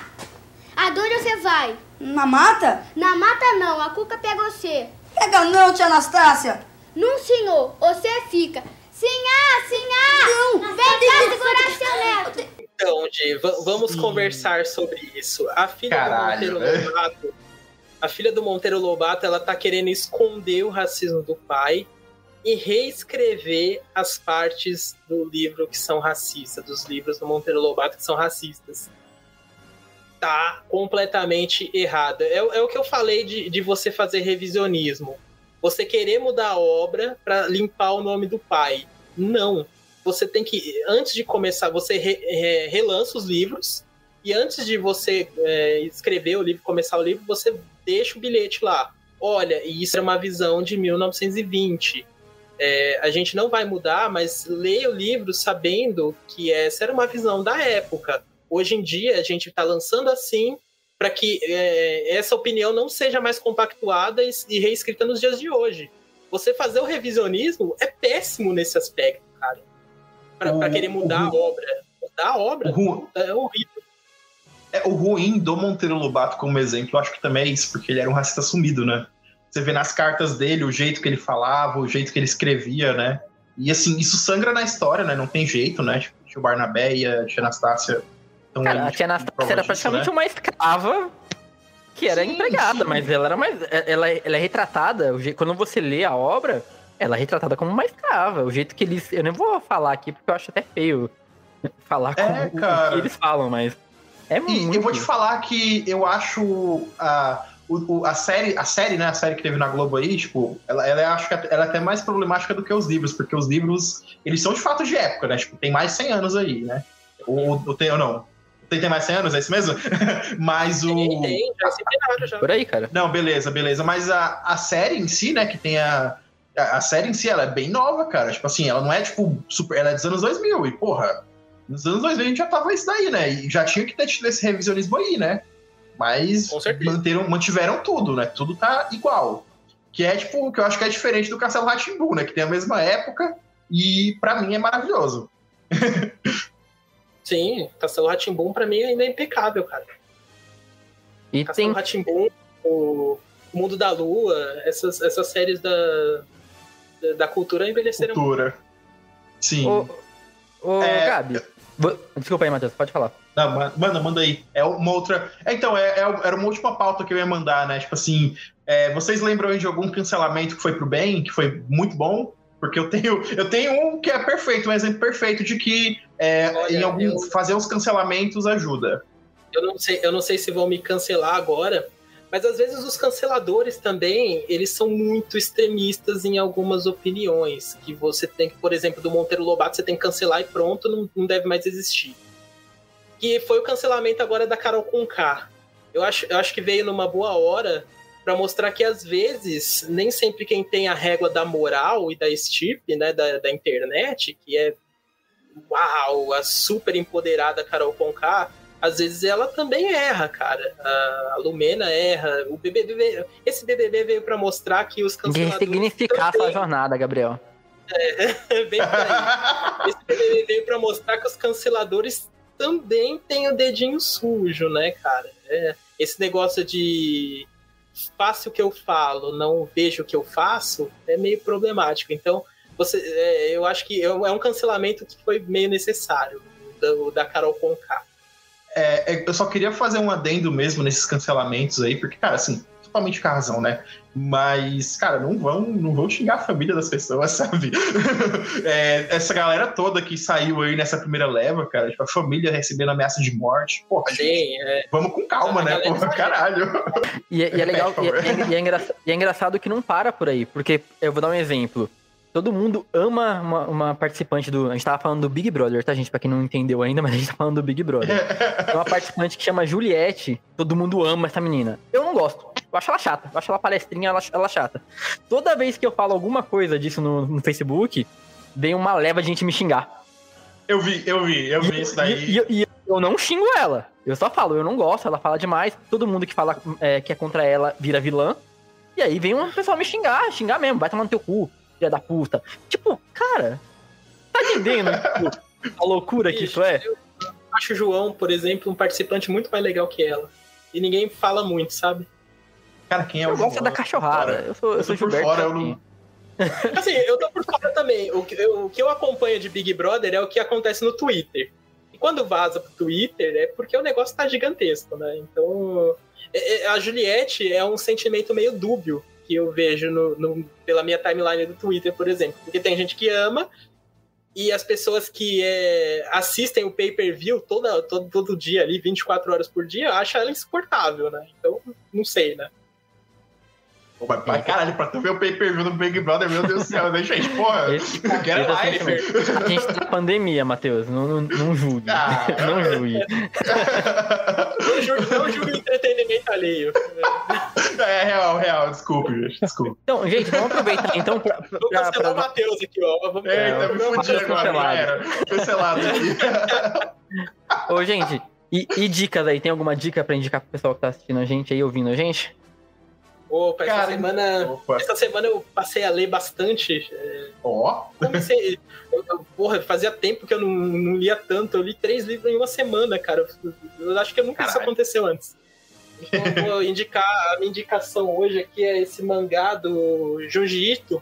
S13: Aonde você vai? Na mata? Na mata não, a Cuca pega você. Pega não, tia Anastácia. Não, senhor, você fica. Sinhá, sinhá! Não! Vem cá segurar seu neto.
S3: Então, Di, vamos Sim. conversar sobre isso. A filha Caralho, do Monteiro Lobato... A filha do Monteiro Lobato, ela tá querendo esconder o racismo do pai e reescrever as partes do livro que são racistas, dos livros do Monteiro Lobato que são racistas. tá completamente errada. É, é o que eu falei de, de você fazer revisionismo. Você querer mudar a obra para limpar o nome do pai. Não. Você tem que, antes de começar, você re, re, relança os livros. E antes de você é, escrever o livro, começar o livro, você deixa o bilhete lá. Olha, isso é uma visão de 1920. É, a gente não vai mudar, mas leia o livro sabendo que essa era uma visão da época. Hoje em dia, a gente está lançando assim para que é, essa opinião não seja mais compactuada e, e, reescrita nos dias de hoje. Você fazer o revisionismo é péssimo nesse aspecto, cara. Para querer mudar a obra. Mudar a obra é horrível.
S2: É, o ruim do Monteiro Lobato como exemplo, acho que também é isso, porque ele era um racista sumido, né? Você vê nas cartas dele o jeito que ele falava, o jeito que ele escrevia, né? E assim, isso sangra na história, né? Não tem jeito, né? Tipo, o Barnabé e a tia Anastácia.
S1: Cara, a tia Anastácia era praticamente disso, né? uma escrava que era sim, empregada, sim. mas ela era mais. Ela, ela é retratada, quando você lê a obra, ela é retratada como uma escrava. O jeito que eles. Eu nem vou falar aqui porque eu acho até feio falar é, como o que eles falam, mas. É muito.
S2: eu vou te falar que eu acho. a o, o, a série, a série, né, a série que teve na Globo aí, tipo, ela, ela acho que ela é até mais problemática do que os livros, porque os livros, eles são de fato de época, né? Tipo, tem mais de 100 anos aí, né? Ou, ou tem ou não? Tem, tem mais 100 anos, é isso mesmo? Mas o. Tem, tem, já
S1: se já. Por aí, cara.
S2: Não, beleza, beleza. Mas a, a série em si, né, que tem a. A série em si, ela é bem nova, cara. Tipo assim, ela não é, tipo, super. Ela é dos anos 2000. E, porra, nos anos 2000 a gente já tava isso daí, né? E já tinha que ter tido esse revisionismo aí, né? Mas manteram, mantiveram tudo, né? Tudo tá igual. Que é, tipo, que eu acho que é diferente do Castelo Ratimbu, né? Que tem a mesma época e para mim é maravilhoso.
S3: Sim, Castelo Ratimbum para mim ainda é impecável, cara. E Castelo tem... Ratimbum, o Mundo da Lua, essas, essas séries da, da, cultura envelheceram.
S2: Cultura. Sim.
S1: Ô, ô é... Gabi, desculpa aí, Matheus, pode falar.
S2: Não, manda, manda aí. É uma outra. É, então, é, é, era uma última pauta que eu ia mandar, né? Tipo assim, é, vocês lembram de algum cancelamento que foi pro bem, que foi muito bom? Porque eu tenho, eu tenho um que é perfeito, um exemplo perfeito de que é, Olha, em algum, eu... fazer os cancelamentos ajuda.
S3: Eu não, sei, eu não sei se vão me cancelar agora, mas às vezes os canceladores também, eles são muito extremistas em algumas opiniões. Que você tem que, por exemplo, do Monteiro Lobato, você tem que cancelar e pronto, não, não deve mais existir que foi o cancelamento agora da Carol Conká. Eu acho, eu acho que veio numa boa hora para mostrar que às vezes nem sempre quem tem a régua da moral e da estirpe, né, da, da internet, que é uau, a super empoderada Carol Conká, às vezes ela também erra, cara. A Lumena erra. O BBB veio, esse BBB veio para mostrar que os
S1: canceladores significar também... sua jornada, Gabriel.
S3: É, bem por aí. Esse BBB veio para mostrar que os canceladores também tem o dedinho sujo, né, cara? É, esse negócio de faço o que eu falo, não vejo o que eu faço, é meio problemático. Então, você, é, eu acho que é um cancelamento que foi meio necessário, da, da Carol Conká.
S2: É, é, eu só queria fazer um adendo mesmo nesses cancelamentos aí, porque, cara, assim, totalmente com a razão, né? Mas, cara, não vão, não vão xingar a família das pessoas, sabe? é, essa galera toda que saiu aí nessa primeira leva, cara, tipo, a família recebendo ameaça de morte. Porra, Sim, gente, é... vamos com calma, né? Porra, caralho.
S1: E, e é legal, e, é, e, é engraçado, e é engraçado que não para por aí, porque eu vou dar um exemplo. Todo mundo ama uma, uma, participante do. A gente tava falando do Big Brother, tá, gente? Pra quem não entendeu ainda, mas a gente tá falando do Big Brother. Tem uma participante que chama Juliette. Todo mundo ama essa menina. Eu não gosto. Eu acho ela chata. Eu acho ela palestrinha, ela, ela chata. Toda vez que eu falo alguma coisa disso no, no Facebook, vem uma leva de gente me xingar.
S2: Eu vi, eu vi, eu vi isso daí.
S1: E, e, e, eu não xingo ela. Eu só falo, eu não gosto, ela fala demais. Todo mundo que fala é, que é contra ela vira vilã. E aí vem um pessoal me xingar, xingar mesmo, vai tomar no teu cu filha da puta. Tipo, cara, tá entendendo tipo, a loucura que isso é? Eu
S3: acho o João, por exemplo, um participante muito mais legal que ela. E ninguém fala muito, sabe?
S2: Cara, quem é o
S1: Eu gosto da cachorrada. Eu sou, eu, eu sou Gilberto. Fora, eu não...
S3: assim, eu tô por fora também. O que, eu, o que eu acompanho de Big Brother é o que acontece no Twitter. E quando vaza pro Twitter é porque o negócio tá gigantesco, né? Então, é, é, a Juliette é um sentimento meio dúbio que eu vejo no, no, pela minha timeline do Twitter, por exemplo. Porque tem gente que ama e as pessoas que é, assistem o pay-per-view todo, todo, dia ali, 24 horas por dia, acham ela insuportável, né? Então, não sei, né?
S2: Pô, mas, mas, caralho, pra tu ver o pay-per-view do Big Brother, meu Deus do céu, né, gente? Porra,
S1: Esse- esse
S2: live.
S1: assunto- A gente tá pandemia, Matheus. Não, não, não julgue.
S2: Ah.
S1: não julgue.
S3: Não julgue, não julgue o entretenimento alheio.
S2: É real, real, desculpe, gente, desculpe.
S1: Então, gente, vamos aproveitar então pra. pra,
S3: Vou
S1: pra,
S3: cancelar o
S1: pra-
S3: Matheus aqui, ó. Vamos
S2: Eita, me
S1: Matheus
S2: fudi agora,
S1: cancelado.
S2: já era. Cancelado aqui.
S1: Ô, gente, e, e dicas aí? Tem alguma dica pra indicar pro pessoal que tá assistindo a gente aí, ouvindo a gente?
S3: Opa, essa
S2: Cara,
S3: semana.
S2: Opa.
S3: Essa semana eu passei a ler bastante. é,
S2: Ó,
S3: Comecei. eu- eu- porra, fazia tempo que eu não, não lia tanto. Eu li três livros em uma semana, cara. Eu, eu acho que nunca isso
S2: Caralho.
S3: aconteceu antes. Então eu vou indicar. A minha indicação hoje aqui é esse mangá do Junji Ito,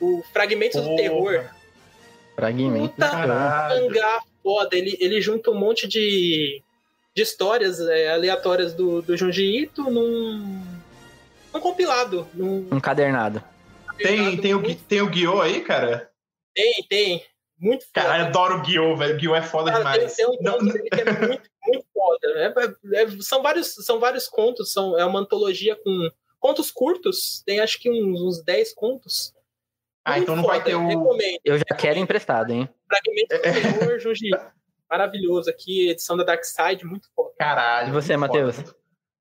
S3: o Fragmentos do
S2: Porra.
S3: Terror.
S1: Fragmento.
S3: Puta
S2: Caralho.
S3: mangá foda. Ele, ele junta um monte de, de histórias é, aleatórias do, do Junji Ito num, num compilado. Num
S1: Um cadernado.
S2: tem, tem, o, tem o Guiô aí, cara?
S3: Tem, tem. Muito foda.
S2: Caralho, adoro o Guiô, velho. O Guiô é foda
S3: Cara, tem,
S2: demais.
S3: tem um
S2: Não-
S3: dele que é muito, muito foda. É- é- são, vários, são vários contos, são, é uma antologia com contos curtos, tem acho que uns, uns 10 contos.
S2: Ah,
S3: Muito
S2: então não vai
S3: foda,
S2: ter o.
S3: Recomendo.
S1: Eu já quero emprestado, hein?
S3: Fragmento
S2: É.
S3: do Terror, Junji. Maravilhoso aqui, edição da Dark Side, muito foda.
S2: Caralho.
S1: E você, Matheus?
S2: foda.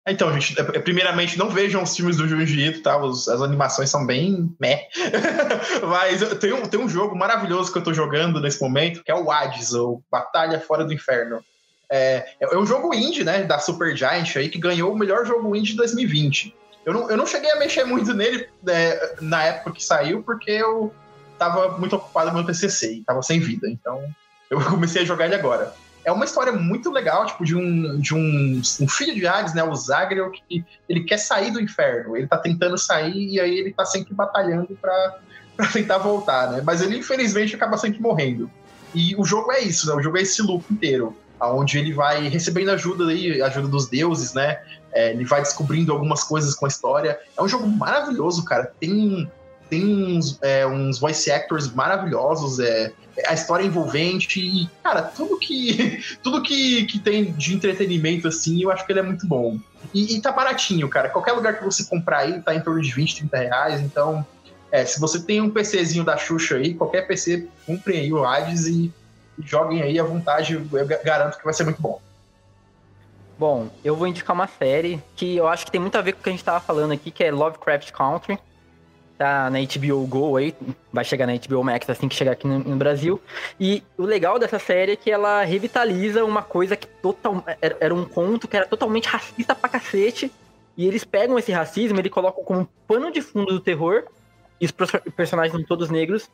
S2: Então, gente, é- é- primeiramente, não vejam os filmes do Junji Ito, tá? Os- as animações são bem meh. Mas tem um, tem um jogo maravilhoso que eu tô jogando nesse momento, que é o Hades, ou Batalha Fora do Inferno. É, é é um jogo indie, né, da Super Giant aí, que ganhou o melhor jogo indie de 2020. Eu não, eu não cheguei a mexer muito nele é, na época que saiu, porque eu tava muito ocupado no meu TCC e tava sem vida. Então, eu comecei a jogar ele agora é uma história muito legal, tipo, de um, de um, um filho de Hades, né, o Zagreus, que ele quer sair do inferno. Ele tá tentando sair e aí ele tá sempre batalhando pra, pra tentar voltar, né? Mas ele, infelizmente, acaba sempre morrendo. E o jogo é isso, né? O jogo é esse loop inteiro, onde ele vai recebendo ajuda aí, ajuda dos deuses, né? É, ele vai descobrindo algumas coisas com a história. É um jogo maravilhoso, cara. Tem, tem uns, é, uns voice actors maravilhosos, é, a história é envolvente e, cara, tudo que tudo que, que tem de entretenimento, assim, eu acho que ele é muito bom. E, e tá baratinho, cara. Qualquer lugar que você comprar aí tá em torno de 20, 30 reais. Então, é, se você tem um PCzinho da Xuxa aí, qualquer PC, comprem aí o Hades e, e joguem aí à vontade. Eu ga- garanto que vai ser muito bom.
S1: Bom, eu vou indicar uma série que eu acho que tem muito a ver com o que a gente tava falando aqui, que é Lovecraft Country. Tá na HBO Go aí, vai chegar na HBO Max assim que chegar aqui no, no Brasil. E o legal dessa série é que ela revitaliza uma coisa que total, era, era um conto que era totalmente racista pra cacete. E eles pegam esse racismo, ele colocam como pano de fundo do terror. E os personagens são todos negros,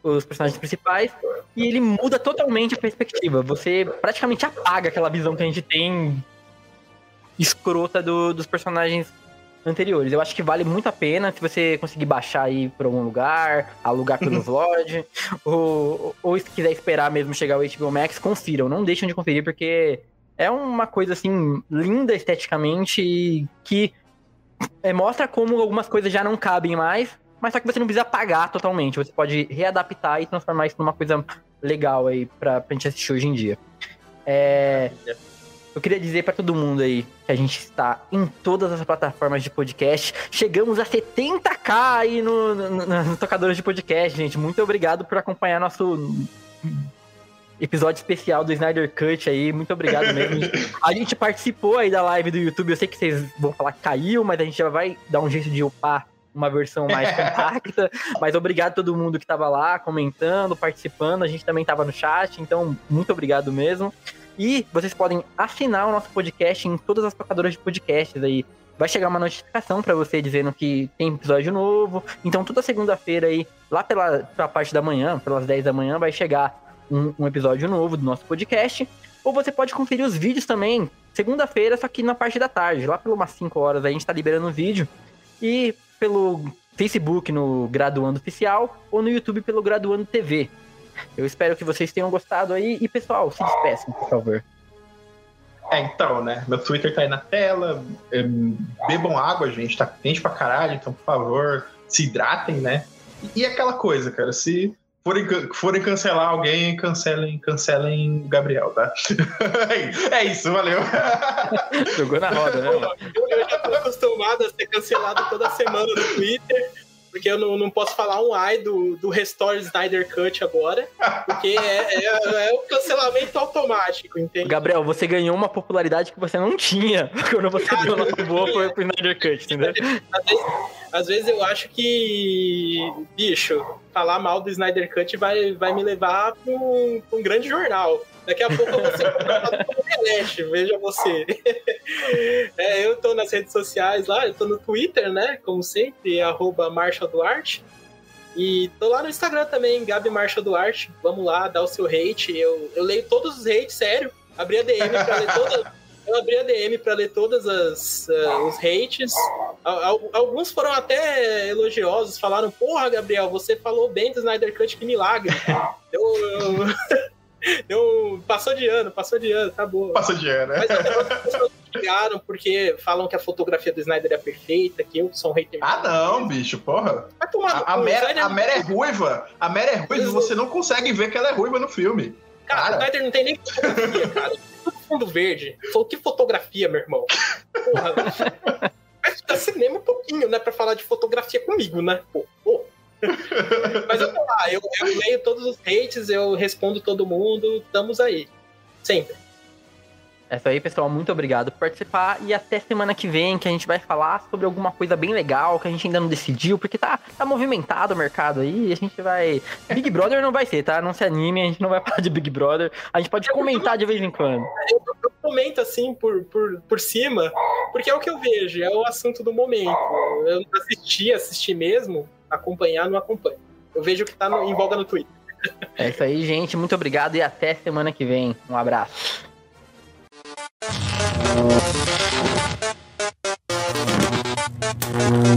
S1: os personagens principais. E ele muda totalmente a perspectiva. Você praticamente apaga aquela visão que a gente tem escrota do- dos personagens anteriores. Eu acho que vale muito a pena se você conseguir baixar aí pra algum lugar, alugar pelo Vlog, ou, ou se quiser esperar mesmo chegar o HBO Max, confiram. Não deixem de conferir, porque é uma coisa, assim, linda esteticamente e que é, mostra como algumas coisas já não cabem mais, mas só que você não precisa apagar totalmente. Você pode readaptar e transformar isso numa coisa legal aí pra, pra gente assistir hoje em dia. É... Eu queria dizer pra todo mundo aí que a gente está em todas as plataformas de podcast. Chegamos a 70k aí no, no, no- nos tocadores de podcast, gente. Muito obrigado por acompanhar nosso episódio especial do Snyder Cut aí. Muito obrigado mesmo. A gente participou aí da live do YouTube. Eu sei que vocês vão falar que caiu, mas a gente já vai dar um jeito de upar uma versão mais compacta. Mas obrigado a todo mundo que tava lá comentando, participando. A gente também tava no chat, então muito obrigado mesmo. E vocês podem assinar o nosso podcast em todas as tocadoras de podcasts aí. Vai chegar uma notificação pra você dizendo que tem episódio novo. Então toda segunda-feira aí, lá pela, pela parte da manhã, pelas 10 da manhã, vai chegar um, um episódio novo do nosso podcast. Ou você pode conferir os vídeos também, segunda-feira, só que na parte da tarde, lá pelas umas 5 horas a gente tá liberando o vídeo. E pelo Facebook no Graduando Oficial ou no YouTube pelo Graduando TV. Eu espero que vocês tenham gostado aí. E pessoal, se despeçam, por favor.
S2: É, então, né? Meu Twitter tá aí na tela. bebam água, gente. Tá quente pra caralho. Então, por favor, se hidratem, né? E, aquela coisa, cara. Se, forem, forem cancelar alguém, cancelem, cancelem Gabriel, tá? é isso, valeu.
S1: Jogou na roda, né?
S3: Eu, eu já tô acostumado a ser cancelado toda semana no Twitter. Porque eu não, não posso falar um ai do, do Restore Snyder Cut agora, porque é, é, é o cancelamento automático, entende?
S1: Gabriel, você ganhou uma popularidade que você não tinha quando você deu uma boa pro, pro Snyder Cut, entendeu?
S3: Às vezes, às vezes eu acho que, bicho, falar mal do Snyder Cut vai, vai me levar pra um, um grande jornal. Daqui a pouco eu vou ser contratado veja você. É, eu tô nas redes sociais lá, eu tô no Twitter, né? Como sempre, arroba Marshall Duarte. E tô lá no Instagram também, Gabi Marshall Duarte. Vamos lá, dá o seu hate. Eu, eu leio todos os hates, sério. Abri a DM pra ler todas. Eu abri a DM pra ler todas as uh, os hates. Alguns foram até elogiosos, falaram: Porra, Gabriel, você falou bem do Snyder Cut, que milagre. eu, eu... Eu, passou de ano, passou de ano, tá bom.
S2: Passou de ano, né?
S3: Mas até as pessoas ligaram porque falam que a fotografia do Snyder é perfeita, que eu sou um hater.
S2: Ah, não, bicho, porra.
S3: Vai tomar
S2: a, a, Mera, a Mera é ruiva. A Mera é ruiva e você não consegue ver que ela é ruiva no filme.
S3: Cara, cara. o Snyder não tem nem fotografia, cara. Fundo verde. Falou, que fotografia, meu irmão? Porra. Vai ficar cinema um pouquinho, né? Pra falar de fotografia comigo, né? Pô, pô. Mas eu tô lá, eu, eu leio todos os hates, eu respondo todo mundo, estamos aí. Sempre.
S1: É isso aí, pessoal. Muito obrigado por participar. E até semana que vem, que a gente vai falar sobre alguma coisa bem legal que a gente ainda não decidiu, porque tá, tá movimentado o mercado aí. E a gente vai. Big Brother não vai ser, tá? Não se anime, a gente não vai falar de Big Brother. A gente pode comentar de vez em quando.
S3: Eu, eu comento assim por, por, por cima, porque é o que eu vejo, é o assunto do momento. Eu não assisti, assisti mesmo, acompanhar, não acompanho. Eu vejo que tá no, em voga no Twitter.
S1: É isso aí, gente. Muito obrigado e até semana que vem. Um abraço. Thank you.